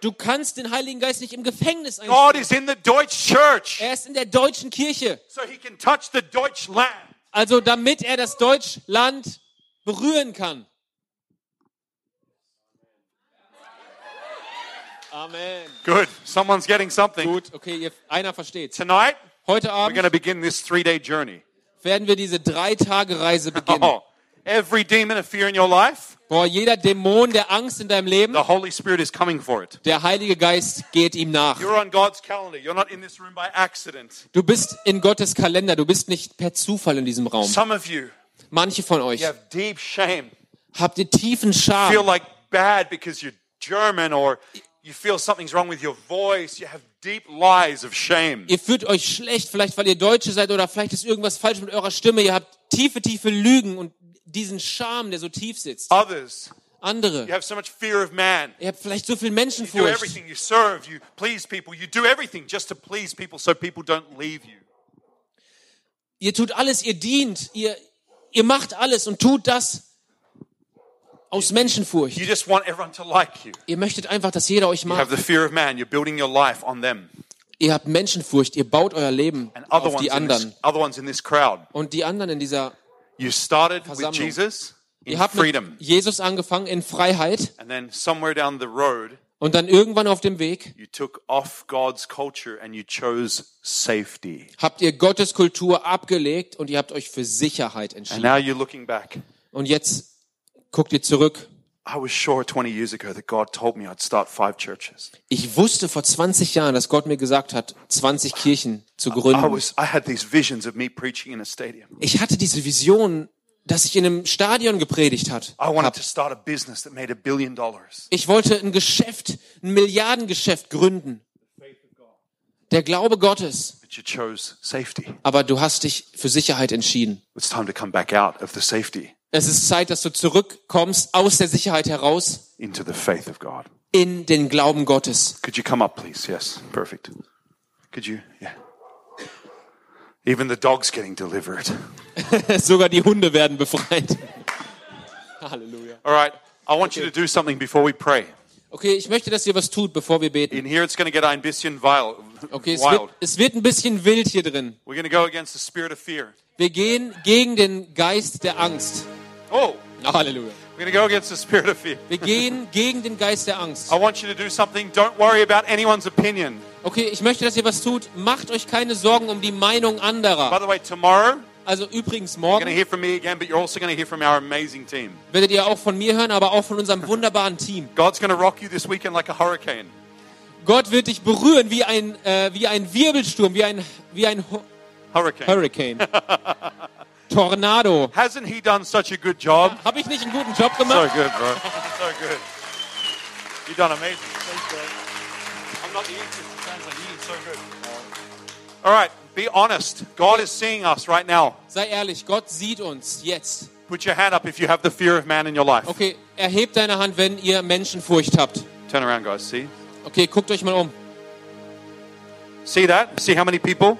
Du kannst den Heiligen Geist nicht im Gefängnis einsperren. is in the Deutsch church. Er ist in der deutschen Kirche. So he can touch the Deutsch land. Also damit er das Deutschland berühren kann. Amen. Good. Someone's getting something. Gut, okay, ihr, einer versteht's. Tonight, Heute we're going to Abend begin this three day journey. werden wir diese drei Tage Reise (laughs) beginnen. Oh, every demon of fear in your life, Boah, jeder Dämon der Angst in deinem Leben, the Holy Spirit is coming for it. der Heilige Geist geht ihm nach. You're on God's calendar. You're not in this room by accident. Du bist in Gottes Kalender, du bist nicht per Zufall in diesem Raum. Some of you, Manche von euch you have deep shame. habt ihr tiefen Feel Scham. like bad because you're German or you feel something's wrong with your voice. You have deep lies of shame. Ihr fühlt euch schlecht, vielleicht weil ihr Deutsche seid oder vielleicht ist irgendwas falsch mit eurer Stimme. Ihr habt tiefe, tiefe Lügen und diesen Scham, der so tief sitzt. Others, you Andere, have so much fear of man. ihr habt vielleicht so viel You do Menschenfurcht. everything. You serve. You please people. You do everything just to please people so people don't leave you. Ihr tut alles, ihr dient, ihr, ihr macht alles und tut das aus Menschenfurcht. You just want everyone to like you. Ihr möchtet einfach, dass jeder euch You mag. have the fear of man. You're building your life on them. Ihr habt Menschenfurcht, ihr baut euer Leben And other auf ones, die in this, anderen. other ones in this crowd. Und die anderen in dieser, You started with Versammlung. Jesus in ihr habt mit freedom. Jesus angefangen in Freiheit And then somewhere down the road, und dann irgendwann auf dem Weg you took off God's culture and you chose safety. habt ihr Gottes Kultur abgelegt und ihr habt euch für Sicherheit And entschieden. now you're looking back. Und jetzt guckt ihr zurück. I was sure 20 years ago that God told me I'd start five churches. Ich wusste vor 20 Jahren, dass Gott mir gesagt hat, 20 Kirchen zu I gründen. was I had these visions of me preaching in a stadium. Ich hatte diese Vision, dass ich in einem Stadion gepredigt hat. I wanted hab. to start a business that made a billion dollars. Ich wollte ein Geschäft, ein Milliardengeschäft gründen. Der Glaube Gottes. But you chose safety. Aber du hast dich für Sicherheit entschieden. Es ist Zeit, dass du zurückkommst aus der Sicherheit heraus into the faith of God. in den Glauben Gottes. Could you come up, please? Yes, perfect. Could you? Yeah. Even the dog's getting delivered. (laughs) Sogar die Hunde werden befreit. (laughs) Halleluja. All right. I want you to do something before we pray. Okay, ich möchte, dass ihr was tut, bevor wir beten. In here, it's going to get ein bisschen wild. Okay, es wird, es wird ein bisschen wild hier drin. We're going to go against the spirit of fear. Wir gehen gegen den Geist der Angst. Oh, Halleluja. we're going to go against the spirit of fear. Wir gehen gegen den Geist der Angst. I want you to do something. Don't worry about anyone's opinion. Okay, ich möchte, dass ihr was tut. Macht euch keine Sorgen um die Meinung By anderer. the way, tomorrow, Also übrigens, morgen hear from me again, but you're also going to hear from our amazing team. werdet ihr auch von mir hören, aber auch von unserem wunderbaren Team. God's going to rock you this weekend like a hurricane. Gott wird dich berühren wie ein, äh, wie ein Wirbelsturm, wie ein, wie ein Hu- Hurricane. Hurricane. (laughs) Tornado. Hasn't he done such a good job? Habe ich nicht einen guten Job So gemacht? good, bro. (laughs) So good. You've done amazing. Thanks, bro. I'm not the easiest to translate. You did so good. All right, be honest. God is seeing us right now. Sei ehrlich, Gott sieht uns jetzt. Put your hand up if you have the fear of man in your life. Okay, erhebt deine Hand, wenn ihr Menschenfurcht habt. Turn around, guys. See? Okay, guckt euch mal um. See that? See how many people?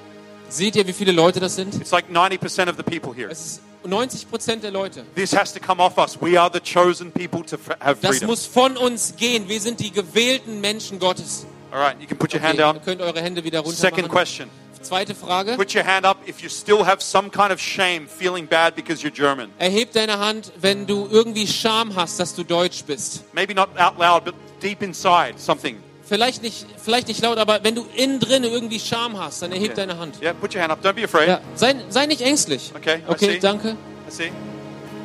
Seht ihr, wie viele Leute das sind? It's like 90% of the people here. Es ist 90 Prozent der Leute. This has to come off us. We are the chosen people to have Das freedom. muss von uns gehen. Wir sind die gewählten Menschen Gottes. All right, you can put your Okay, hand ihr down. könnt eure Hände wieder runter Second machen. question. Zweite Frage. Put your hand up if you still have some kind of shame, feeling bad because you're German. Erheb deine Hand, wenn du irgendwie Scham hast, dass du Deutsch bist. Maybe not out loud, but deep inside, something. Vielleicht nicht, vielleicht nicht laut, aber wenn du innen drin irgendwie Scham hast, dann erheb deine Hand. Yeah, put your hand up. Don't be afraid. Ja, sei, sei nicht ängstlich. Okay, Okay, danke. I see.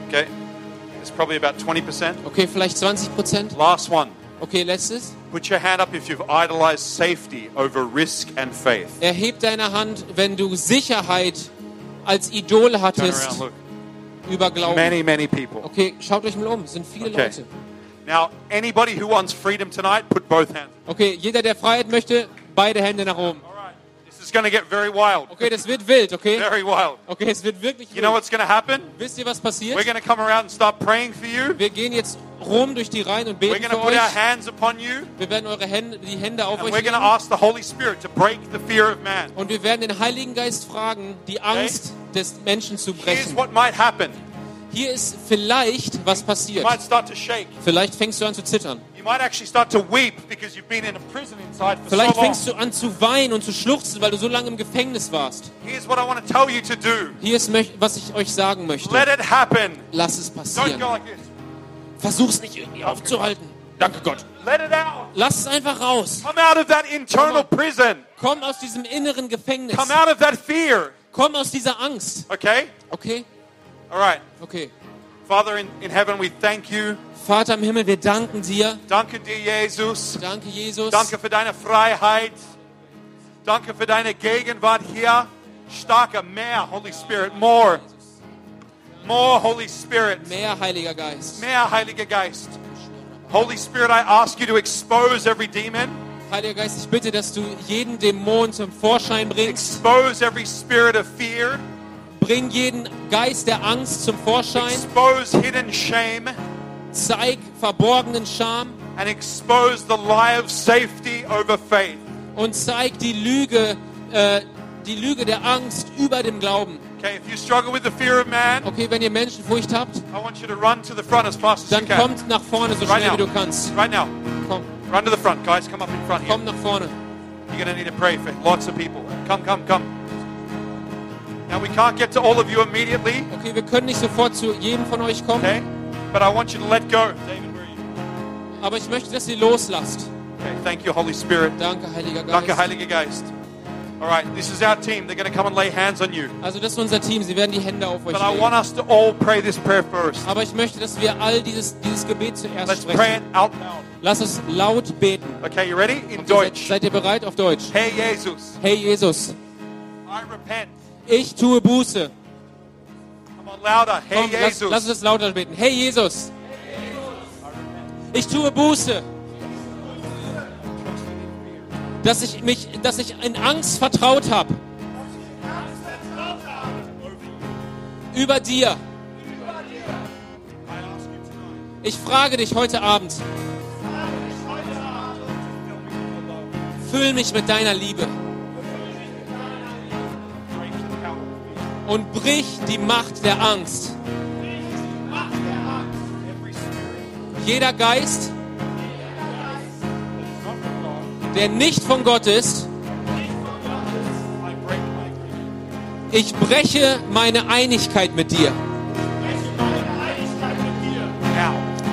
Okay. It's probably about 20%. Okay, vielleicht 20 Prozent. Last one. Okay, letztes. Put your hand up if you've idolized safety over risk and faith. Erheb deine Hand, wenn du Sicherheit als Idol hattest around, über Glauben. Many, many people. Okay, schaut euch mal um. Es sind viele Okay. Leute. Now, anybody who wants freedom tonight, put both hands. Okay, jeder, der Freiheit möchte, beide Hände nach oben. All right. This is going to get very wild. Okay, das wird wild, okay? (laughs) Very wild. Okay, es wird wirklich You know wild. what's going to happen? Wisst ihr, was We're passiert? going to come around and start praying for you. Wir gehen jetzt rum durch die Reihen und We're beten going to für put euch. our hands upon you. Wir werden eure Hände, die Hände auf And euch we're legen. ask the Holy Spirit to break the fear of man. Und wir werden den Heiligen Geist fragen, die Angst des Menschen zu Here's brechen. what might happen. Hier ist vielleicht was passiert. Vielleicht fängst du an zu zittern. Vielleicht fängst du an zu weinen und zu schluchzen, weil du so lange im Gefängnis warst. Here's what I want to tell you to do. Hier ist, was ich euch sagen möchte. Let it happen. Lass es passieren. this. Versuch's nicht irgendwie aufzuhalten. Danke Gott. Let it out. Lass es einfach raus. Come out of that internal prison. Komm aus diesem inneren Gefängnis. Come out of that fear. Komm aus dieser Angst. Okay? Okay? All right. Okay. Father in, in heaven, we thank you. Vater im Himmel, wir danken dir. Danke dir, Jesus. Danke, Jesus. Danke für deine Freiheit. Danke für deine Gegenwart hier. Starker, mehr, Holy Spirit, more. More, Holy Spirit. Mehr Heiliger Geist. Mehr, Heiliger Geist. Holy Spirit, I ask you to expose every demon, Heiliger Geist, ich bitte, dass du jeden Dämon zum Vorschein bringst. expose every spirit of fear, Bring jeden Geist der Angst zum Vorschein. expose hidden shame, Zeig verborgenen Scham and expose the lie of safety over faith. und zeig die Lüge, äh, die Lüge der Angst über dem Glauben. Okay, if you struggle with the fear of man, Okay, wenn ihr Menschenfurcht habt, I want you to run to the front as fast as you dann kommt nach vorne so Right schnell wie now. du kannst. Right now. Komm, Run to the front, guys. Come up in front here. komm nach vorne. You're going to need to pray for lots of people. Come, come, come. Now, we can't get to all of you immediately, Okay, wir können nicht sofort zu jedem von euch kommen, okay? But I want you to let go. David, where are you? aber ich möchte, dass ihr loslasst. Okay, thank you, Holy Spirit. Danke, Heiliger Geist. Danke, Heiliger Geist. All right, this is our team. They're going to come and lay hands on you. Also das ist unser Team, sie werden die Hände auf euch But I want us to all pray this prayer first. Aber ich möchte, dass wir all dieses, dieses Gebet zuerst Let's pray sprechen. it out loud. Lass es laut beten. Okay, you ready? In Okay, seid, Deutsch. seid ihr bereit auf Deutsch? Hey, Jesus, Hey Jesus, I repent. Ich tue Buße. Come on, louder. Hey, Komm, lass, lass Jesus, uns lauter beten. Hey Jesus, ich tue Buße. Dass ich mich, dass ich in Angst vertraut habe. Über dir. Ich frage dich heute Abend. Füll mich mit deiner Liebe und brich die Macht der Angst. Jeder Geist, der nicht von Gott ist, ich breche meine Einigkeit mit dir.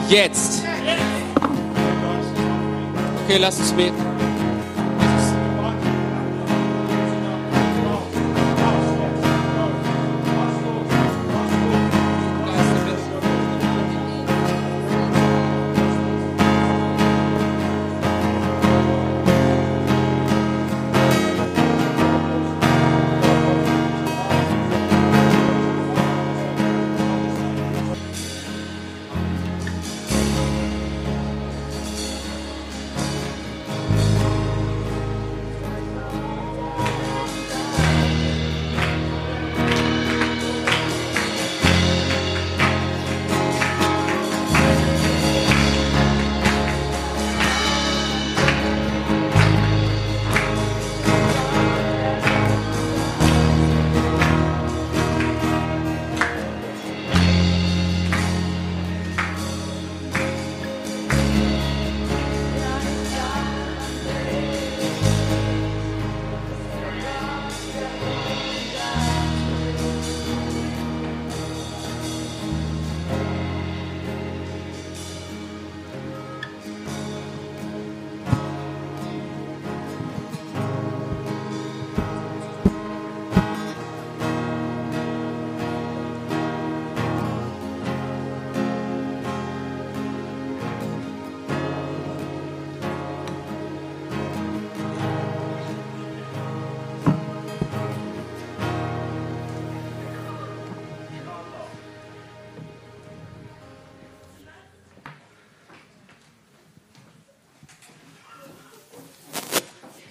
Jetzt. Okay, lass uns beten.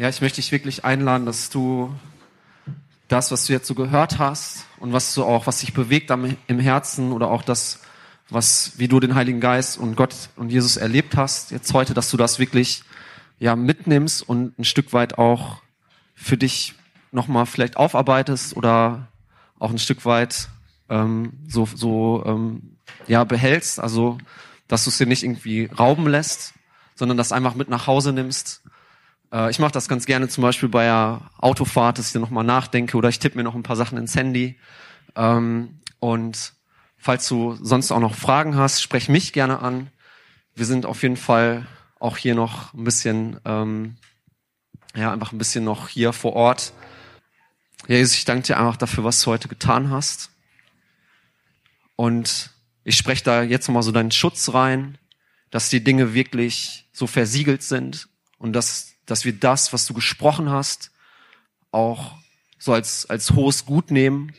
Ja, ich möchte dich wirklich einladen, dass du das, was du jetzt so gehört hast und was du auch, was dich bewegt im Herzen oder auch das, was, wie du den Heiligen Geist und Gott und Jesus erlebt hast, jetzt heute, dass du das wirklich, ja, mitnimmst und ein Stück weit auch für dich nochmal vielleicht aufarbeitest oder auch ein Stück weit ähm, so, so ähm, ja, behältst, also dass du es dir nicht irgendwie rauben lässt, sondern das einfach mit nach Hause nimmst. Äh, ich mache das ganz gerne zum Beispiel bei der Autofahrt, dass ich dann nochmal nachdenke oder ich tippe mir noch ein paar Sachen ins Handy. Ähm, und falls du sonst auch noch Fragen hast, sprech mich gerne an. Wir sind auf jeden Fall auch hier noch ein bisschen, ähm, ja, einfach ein bisschen noch hier vor Ort. Jesus, ich danke dir einfach dafür, was du heute getan hast. Und ich spreche da jetzt nochmal so deinen Schutz rein, dass die Dinge wirklich so versiegelt sind und dass, dass wir das, was du gesprochen hast, auch so als, als hohes Gut nehmen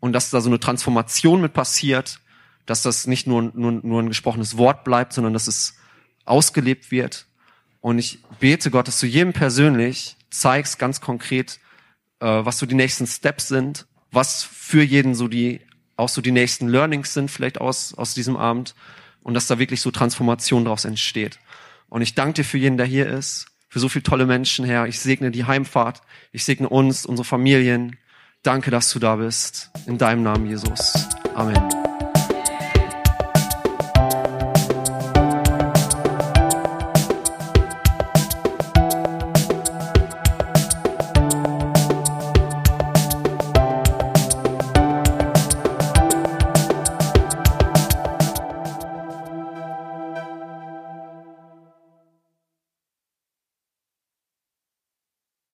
und dass da so eine Transformation mit passiert, dass das nicht nur, nur, nur ein gesprochenes Wort bleibt, sondern dass es ausgelebt wird. Und ich bete Gott, dass du jedem persönlich zeigst, ganz konkret, äh, was so die nächsten Steps sind, was für jeden so die auch so die nächsten Learnings sind vielleicht aus, aus diesem Abend und dass da wirklich so Transformation daraus entsteht. Und ich danke dir für jeden, der hier ist, für so viele tolle Menschen, Herr. Ich segne die Heimfahrt, ich segne uns, unsere Familien. Danke, dass du da bist. In deinem Namen, Jesus. Amen.